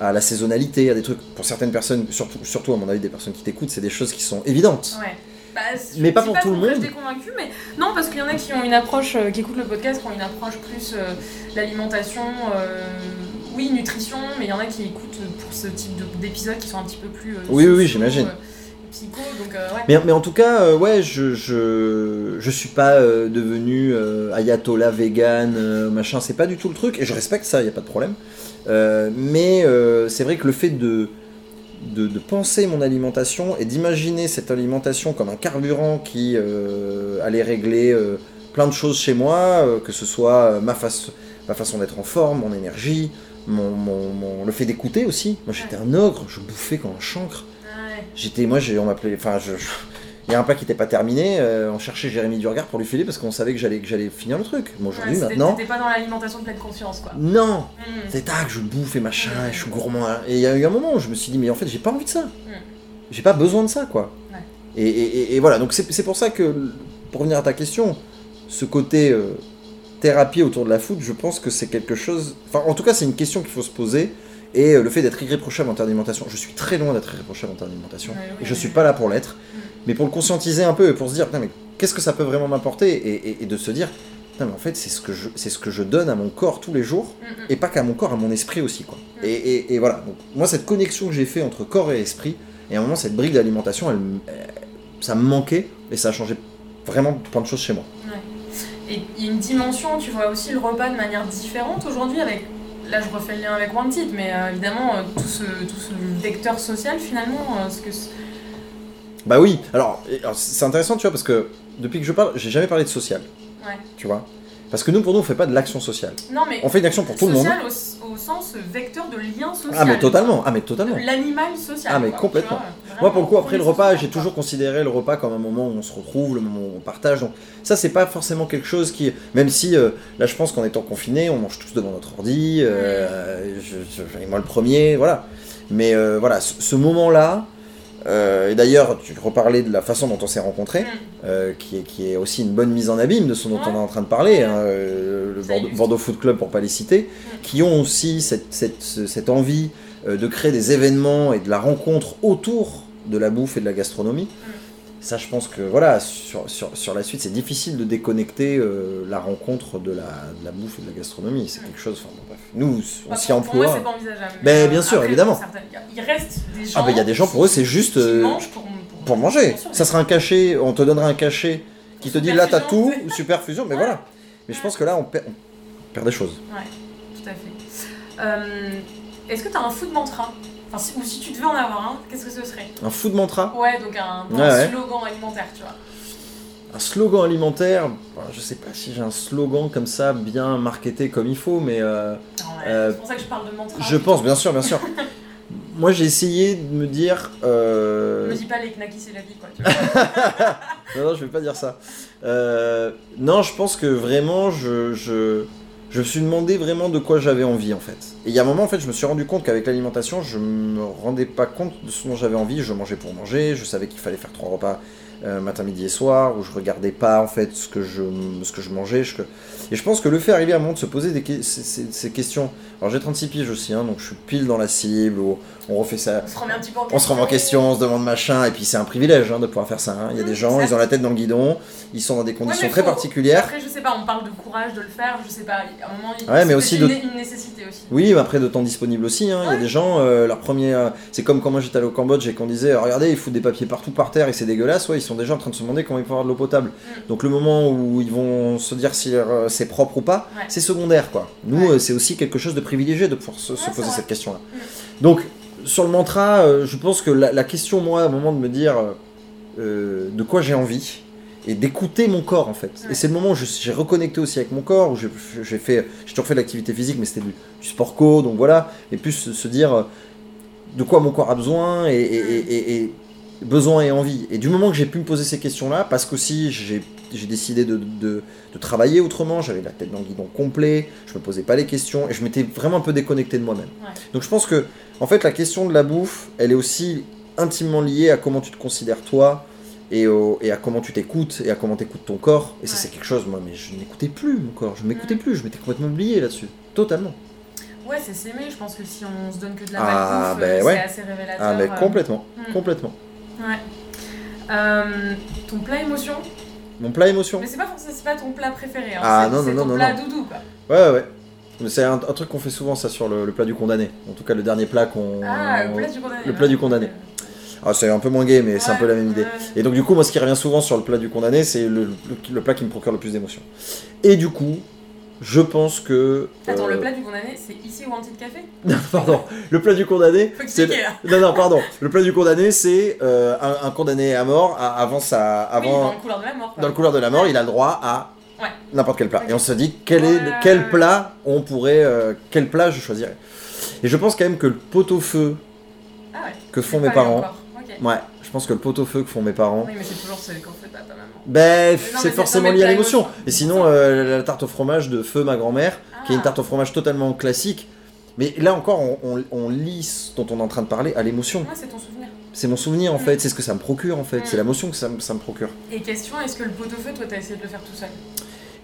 à la saisonnalité, à des trucs pour certaines personnes, surtout, surtout à mon avis des personnes qui t'écoutent, c'est des choses qui sont évidentes. Ouais. Bah, Mais pas pour tout le monde. Je t'ai convaincu, mais non, parce qu'il y en a qui ont une approche, euh, qui écoutent le podcast, qui ont une approche plus euh, l'alimentation, euh, oui, nutrition, mais il y en a qui écoutent pour ce type de- d'épisodes qui sont un petit peu plus. euh, Oui, oui, oui, j'imagine. Euh, psycho, donc euh, ouais. Mais, mais en tout cas, euh, ouais, je, je, je suis pas euh, devenu ayatollah vegan, machin, c'est pas du tout le truc, et je respecte ça, il a pas de problème. Mais c'est vrai que le fait de, de, de penser mon alimentation et d'imaginer cette alimentation comme un carburant qui allait régler plein de choses chez moi, que ce soit ma, façon ma façon d'être en forme, mon énergie, mon, mon- mon- le fait d'écouter aussi. Moi j'étais un ogre, je bouffais comme un chancre. Ouais. J'étais, moi, on m'appelait, enfin, je, je- il y a un plat qui n'était pas terminé, euh, on cherchait Jérémy Durgard pour lui filer parce qu'on savait que j'allais, que j'allais finir le truc. Mais aujourd'hui, Ouais, maintenant, T'étais pas dans l'alimentation de pleine conscience, quoi. non, Mm. c'est tac, je bouffe et machin, et je suis gourmand. hein. Et il y a eu un moment où je me suis dit, mais en fait, j'ai pas envie de ça. J'ai pas besoin de ça, quoi. Ouais. Et, et- voilà, donc c'est, pour ça que, pour revenir à ta question, ce côté euh, thérapie autour de la food, je pense que c'est quelque chose. Enfin, en tout cas, c'est une question qu'il faut se poser. Et euh, le fait d'être irréprochable en termes d'alimentation, je suis très loin d'être irréprochable en termes d'alimentation. Et je suis pas là pour l'être. Mm. Mais pour le conscientiser un peu et pour se dire, mais qu'est-ce que ça peut vraiment m'apporter et, et- et de se dire, mais en fait, c'est ce, que je, c'est ce que je donne à mon corps tous les jours. Mm, mm. Et pas qu'à mon corps, à mon esprit aussi. Quoi. Et, voilà, donc moi, cette connexion que j'ai fait entre corps et esprit, et à un moment, cette brique d'alimentation, elle, ça me manquait et ça a changé vraiment plein de choses chez moi. Et il y a une dimension, tu vois aussi le repas de manière différente aujourd'hui avec. Là, je refais le lien avec Wanted, mais euh, évidemment, euh, tout, ce, tout ce vecteur social, finalement, euh, ce que Bah oui, alors, c'est intéressant, tu vois, parce que depuis que je parle, j'ai jamais parlé de social, Ouais. tu vois? Parce que nous, pour nous, on fait pas de l'action sociale. Non, mais On fait une action pour tout le monde. social au, au sens vecteur de lien social. Ah, mais totalement, ah, mais totalement. L'animal social. Ah, mais quoi, complètement. Moi, pour le coup, après le repas, j'ai toujours considéré le repas comme un moment où on se retrouve, le moment où on partage. Donc, ça, c'est pas forcément quelque chose qui. Même si, euh, là, je pense qu'en étant confiné, on mange tous devant notre ordi, euh, je- je- et moi le premier, voilà. Mais euh, voilà, ce, ce moment-là, euh, et d'ailleurs, tu reparlais de la façon dont on s'est rencontrés, Mm. euh, qui, est, qui est aussi une bonne mise en abîme de ce dont on est en train de parler, hein, le Bordeaux. Bordeaux Food Club pour pas les citer, Mm. qui ont aussi cette, cette, ce- cette envie de créer des événements et de la rencontre autour de la bouffe et de la gastronomie. Ça, je pense que voilà, sur, sur, sur la suite, c'est difficile de déconnecter euh, la rencontre de la, de la bouffe et de la gastronomie. C'est quelque chose, enfin bon, bref. Nous, on s'y pour- Pour moi, emploie. c'est pas envisageable. Ben, Mais, bien sûr, après, évidemment. pour Il reste des gens. Ah, ben, il y a des gens, pour eux, c'est juste, euh, mangent pour, Pour manger. Sûr, Ça sera un cachet, on te donnera un cachet qui te dit là t'as tout, ou superfusion, mais voilà. Mais je pense que là on perd, on perd des choses. Tout à fait. Euh, Est-ce que tu as un food mantra? Enfin, si- Ou si tu devais en avoir un, qu'est-ce que ce serait? Un food mantra, Ouais, donc un, Ouais, un ouais. slogan alimentaire, tu vois. un slogan alimentaire, bon, je sais pas si j'ai un slogan comme ça bien marketé comme il faut, mais euh, ouais, Euh, c'est pour ça que je parle de mantra. je pense, bien sûr, bien sûr. Moi j'ai essayé de me dire. euh, Me dis pas les knackis c'est la vie, quoi. Tu vois. Non, non, je vais pas dire ça. Euh, non, je pense que vraiment, je, je, je me suis demandé vraiment de quoi j'avais envie en fait. Et il y a un moment, en fait, je me suis rendu compte qu'avec l'alimentation, je me rendais pas compte de ce dont j'avais envie. Je mangeais pour manger, je savais qu'il fallait faire trois repas euh, matin, midi et soir, où je regardais pas en fait ce que je, mangeais. Et je pense que le fait arriver à un moment de se poser des ces, questions. Alors j'ai 36 piges aussi, hein, donc je suis pile dans la cible, on refait ça. On se remet un petit peu en On se remet en question, on se demande machin, et puis c'est un privilège hein, de pouvoir faire ça. hein. Il y a des Mmh, gens, ils ont la tête dans le guidon, ils sont dans des conditions Ouais, très faut- particulières. Après, je sais pas, on parle de courage de le faire, je sais pas. À un moment, il- Ouais, mais aussi de- une, nécessité aussi. Oui, mais après de temps disponible aussi. hein. Il y a des gens, euh, leur premier. euh, c'est comme quand moi j'étais allé au Cambodge et qu'on disait euh, Regardez, ils foutent des papiers partout par terre et c'est dégueulasse. Ouais, ils, sont, déjà en train de se demander comment ils vont avoir de l'eau potable. Donc le moment où ils vont se dire si euh, c'est propre ou pas, c'est secondaire quoi. Nous, c'est aussi quelque chose de privilégié de pouvoir se, poser cette question-là. Donc sur le mantra, euh, je pense que la, la question, moi, à un moment de me dire euh, euh, de quoi j'ai envie et d'écouter mon corps en fait. Ouais. Et c'est le moment où j'ai reconnecté aussi avec mon corps, où j'ai fait, j'ai toujours fait de l'activité physique, mais c'était du, du sport co, donc voilà, et plus se, se dire de quoi mon corps a besoin et, et- et- et- et besoin et envie. Et du moment que j'ai pu me poser ces questions-là, parce qu'aussi j'ai j'ai décidé de, de- de travailler autrement, j'avais la tête dans le guidon complet, je me posais pas les questions et je m'étais vraiment un peu déconnecté de moi-même. Ouais. Donc je pense que en fait la question de la bouffe, elle est aussi intimement liée à comment tu te considères toi et, au- et à comment tu t'écoutes et à comment t'écoutes ton corps. Et ça Ouais. c'est quelque chose, moi, mais je n'écoutais plus mon corps, je m'écoutais plus, je m'étais complètement oublié là-dessus, totalement. Ouais, c'est s'aimer. Je pense que si on se donne que de la Ah, malbouffe, ben euh, ouais. c'est assez révélateur. Ah mais euh. complètement, Mm. Ouais. Euh, ton plat émotion, Mon plat émotion. mais c'est pas forcément c'est pas ton plat préféré. Hein. Ah, non, c'est non, ton non, plat non. doudou quoi. Ouais, ouais. Mais C'est un, un truc qu'on fait souvent, ça, sur le, le plat du condamné. En tout cas, le dernier plat qu'on. Ah, le plat du condamné. le plat du condamné. Ah, c'est un peu moins gay, mais c'est un peu la même idée. Et donc, du coup, moi, ce qui revient souvent sur le plat du condamné, c'est le, le- le plat qui me procure le plus d'émotions. Et du coup, je pense que. Attends, euh, le plat du condamné, c'est ici ou Wanted Café Non, pardon. Le plat du condamné. Faut c'est expliquer là. le- Non, non, pardon. Le plat du condamné, c'est euh, un, un condamné à mort à- avant sa. Oui, dans le couloir de la mort. quoi. dans le couloir de la mort, il a le droit à Ouais. n'importe quel plat. Et on se dit quel, est, quel plat on pourrait, euh, quel plat je choisirais. Et je pense quand même que le pot-au-feu Ah ouais. que font mes parents, ouais, je pense que le pot-au-feu que font mes parents, Oui, mais c'est toujours celui qu'on fait pas, pas maman. Ben c'est forcément lié à l'émotion. Et sinon euh, la tarte au fromage de feu ma grand-mère, qui est une Ah. tarte au fromage totalement classique. Mais là encore, on, on, on lit ce dont on est en train de parler à l'émotion. Moi, c'est ton souvenir. C'est mon souvenir en Mm. fait, c'est ce que ça me procure en fait, Mm. c'est l'émotion que ça, me- ça me procure. Et question, est-ce que le pot-au-feu, toi, t'as essayé de le faire tout seul?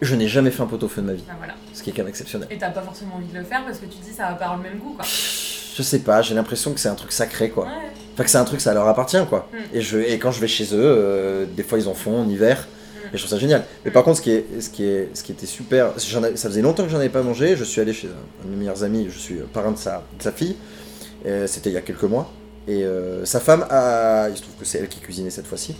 Je n'ai jamais fait un pot-au-feu de ma vie, Ah voilà. ce qui est quand même exceptionnel. Et t'as pas forcément envie de le faire parce que tu dis ça va pas avoir le même goût, quoi. Je sais pas, j'ai l'impression que c'est un truc sacré quoi. Ouais. Enfin que c'est un truc, ça leur appartient quoi. Mm. Et, je, et quand je vais chez eux, euh, des fois ils en font en hiver, Mm. et je trouve ça génial. Mais par contre, ce qui, est, ce qui, est, ce qui était super, avais- ça faisait longtemps que j'en avais pas mangé, je suis allé chez un, de mes meilleurs amis, je suis parrain de sa, de sa fille, Euh, c'était il y a quelques mois, et euh, sa femme, a, il se trouve que c'est elle qui cuisinait cette fois-ci,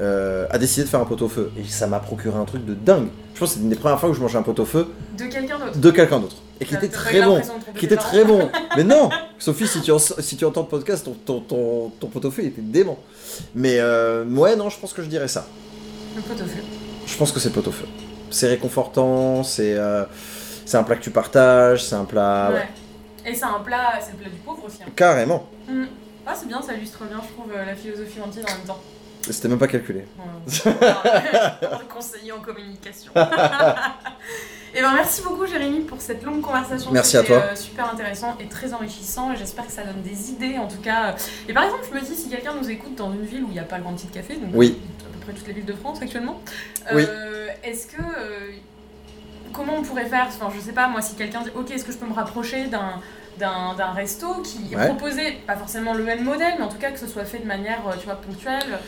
euh, a décidé de faire un pot-au-feu. Et ça m'a procuré un truc de dingue. Je pense que c'est une des premières fois que je mangeais un pot-au-feu De quelqu'un d'autre. de quelqu'un d'autre. Et qui était très bon qui était très bon. Mais non Sophie, si tu, en- si tu entends le podcast, ton, ton, ton, ton pot-au-feu était dément. Mais euh, ouais, non, je pense que je dirais ça. Le pot-au-feu. Je pense que c'est le pot-au-feu. C'est réconfortant, c'est euh, c'est un plat que tu partages, c'est un plat. ouais. ouais. Et c'est un plat, c'est le plat du pauvre aussi. hein. Carrément. Mm. Ah, c'est bien, ça illustre bien, je trouve, euh, la philosophie entière en même temps. C'était même pas calculé. Euh, conseiller en communication. Et ben merci beaucoup Jérémy pour cette longue conversation. Merci à toi. euh, super intéressant et très enrichissant. J'espère que ça donne des idées en tout cas. Et par exemple, je me dis si quelqu'un nous écoute dans une ville où il n'y a pas le grand petit café, donc Oui. à peu près toutes les villes de France actuellement, Oui. euh, est-ce que euh, comment on pourrait faire? Enfin, je sais pas moi si quelqu'un dit ok, est-ce que je peux me rapprocher d'un d'un resto qui Ouais. proposé, pas forcément le même modèle, mais en tout cas que ce soit fait de manière, euh, tu vois, ponctuelle?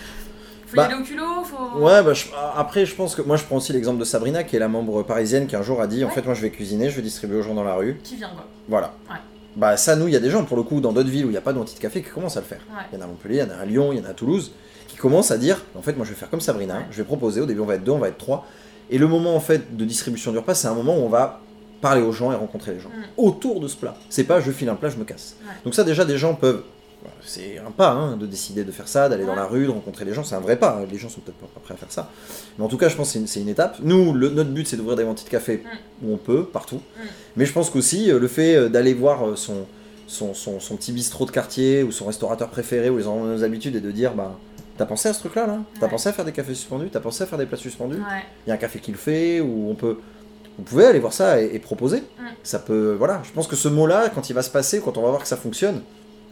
Faut Bah, y aller au culot, faut. Ouais, bah, je- après, je pense que. Moi, je prends aussi l'exemple de Sabrina, qui est la membre parisienne, qui un jour a dit En Ouais. fait, moi, je vais cuisiner, je vais distribuer aux gens dans la rue. Qui vient quoi Voilà. Ouais. Bah, ça, nous, il y a des gens, pour le coup, dans d'autres villes où il n'y a pas de petit café, qui commencent à le faire. Il y en a à Montpellier, il y en a à Lyon, il y en a à Toulouse, qui commencent à dire en fait, moi je vais faire comme Sabrina, je vais proposer, au début on va être deux, on va être trois. Et le moment en fait de distribution du repas, c'est un moment où on va parler aux gens et rencontrer les gens Mm. autour de ce plat. C'est pas je file un plat, je me casse. Ouais. Donc, ça, déjà, des gens peuvent. C'est un pas hein, de décider de faire ça, d'aller dans la rue, de rencontrer les gens, c'est un vrai pas. Les gens sont peut-être pas prêts à faire ça. Mais en tout cas, je pense que c'est une, étape. Nous, le- notre but, c'est d'ouvrir des ventes de café où on peut, partout. Mm. Mais je pense qu'aussi, euh, le fait euh, d'aller voir euh, son, son, son, son petit bistrot de quartier ou son restaurateur préféré ou les gens nos habitudes et de dire bah t'as pensé à ce truc là? Là t'as Ouais. pensé à faire des cafés suspendus? T'as pensé à faire des plats suspendus? Ouais. il y a un café qui le fait ou on peut vous pouvez aller voir ça et, et proposer Mm. ça peut voilà je pense que ce mot là quand il va se passer quand on va voir que ça fonctionne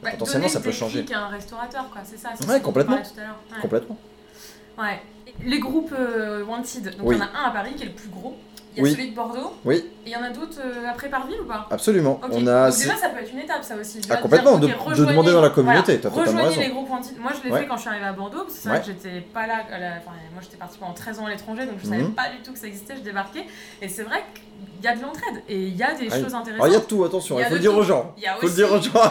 Ouais, potentiellement ça peut changer un restaurateur, quoi, c'est ça. Ouais, complètement. parlait tout à l'heure. Ouais. complètement Ouais. Les groupes euh, Wanted, donc Oui. il y en a un à Paris qui est le plus gros. Il y a Oui. celui de Bordeaux. Oui. Et il y en a d'autres euh, après par ville ou pas? Absolument Ok. on a déjà, ça peut être une étape, ça aussi. Ah, Dire, complètement, ok, de- de demander dans la communauté, voilà, Rejoignez raison. les groupes Wanted. Moi, je l'ai Ouais. fait quand je suis arrivée à Bordeaux, parce que c'est vrai Ouais. que j'étais pas là. la- enfin, moi, j'étais partie pendant 13 ans à l'étranger, donc je savais Mhm. pas du tout que ça existait. Je débarquais. Et c'est vrai que il y a de l'entraide et il y a des Ah choses intéressantes. il y a de tout, attention, Il faut le dire aux gens. Il y a Faut le dire aux gens.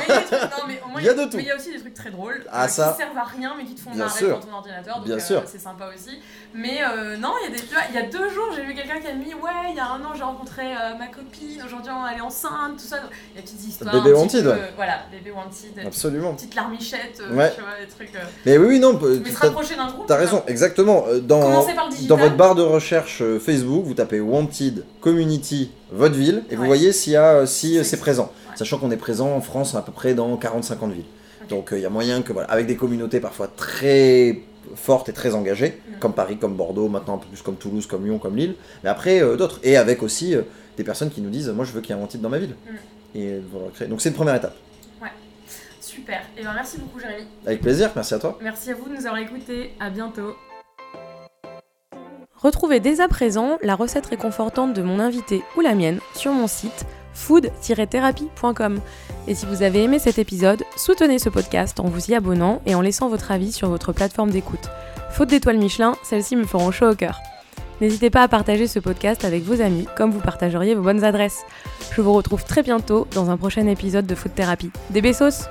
Il y a de tout. Mais il y a aussi des trucs très drôles Ah, euh, ça. qui servent à rien mais qui te font Bien marrer sûr. dans ton ordinateur. Donc Bien euh, sûr. c'est sympa aussi. Mais euh, non, il y a des. tu vois, Il y a deux jours, j'ai vu quelqu'un qui a mis Ouais, il y a un an, j'ai rencontré euh, ma copine. Aujourd'hui, elle est enceinte, tout ça. Il y a des petites histoires. Bébé wanted, peu, ouais. Voilà, bébé wanted. Absolument. Petite larmichette, euh, Ouais. tu vois, des trucs. Mais oui, oui, non, mais se rapprocher d'un groupe. t'as raison, exactement. Dans, Commencez par dans votre barre de recherche Facebook, vous tapez Wanted Community votre ville et vous voyez s'il y a, si C'est- présent. Sachant qu'on est présent en France à peu près dans 40-50 villes. Donc il y a moyen que, voilà, avec des communautés parfois très fortes et très engagées, Mm. comme Paris, comme Bordeaux, maintenant un peu plus comme Toulouse, comme Lyon, comme Lille, mais après euh, d'autres. Et avec aussi euh, des personnes qui nous disent Moi je veux qu'il y ait un Wanted dans ma ville. Mm. Et voilà, créer. Donc c'est une première étape. Super. Et ben merci beaucoup, Jérémy. Avec plaisir, merci à toi. Merci à vous de nous avoir écoutés. À bientôt. Retrouvez dès à présent la recette réconfortante de mon invité ou la mienne sur mon site food-thérapie.com. Et si vous avez aimé cet épisode, soutenez ce podcast en vous y abonnant et en laissant votre avis sur votre plateforme d'écoute. Faute d'étoiles Michelin, celles-ci me feront chaud au cœur. N'hésitez pas à partager ce podcast avec vos amis, comme vous partageriez vos bonnes adresses. Je vous retrouve très bientôt dans un prochain épisode de Food Thérapie. Des bessos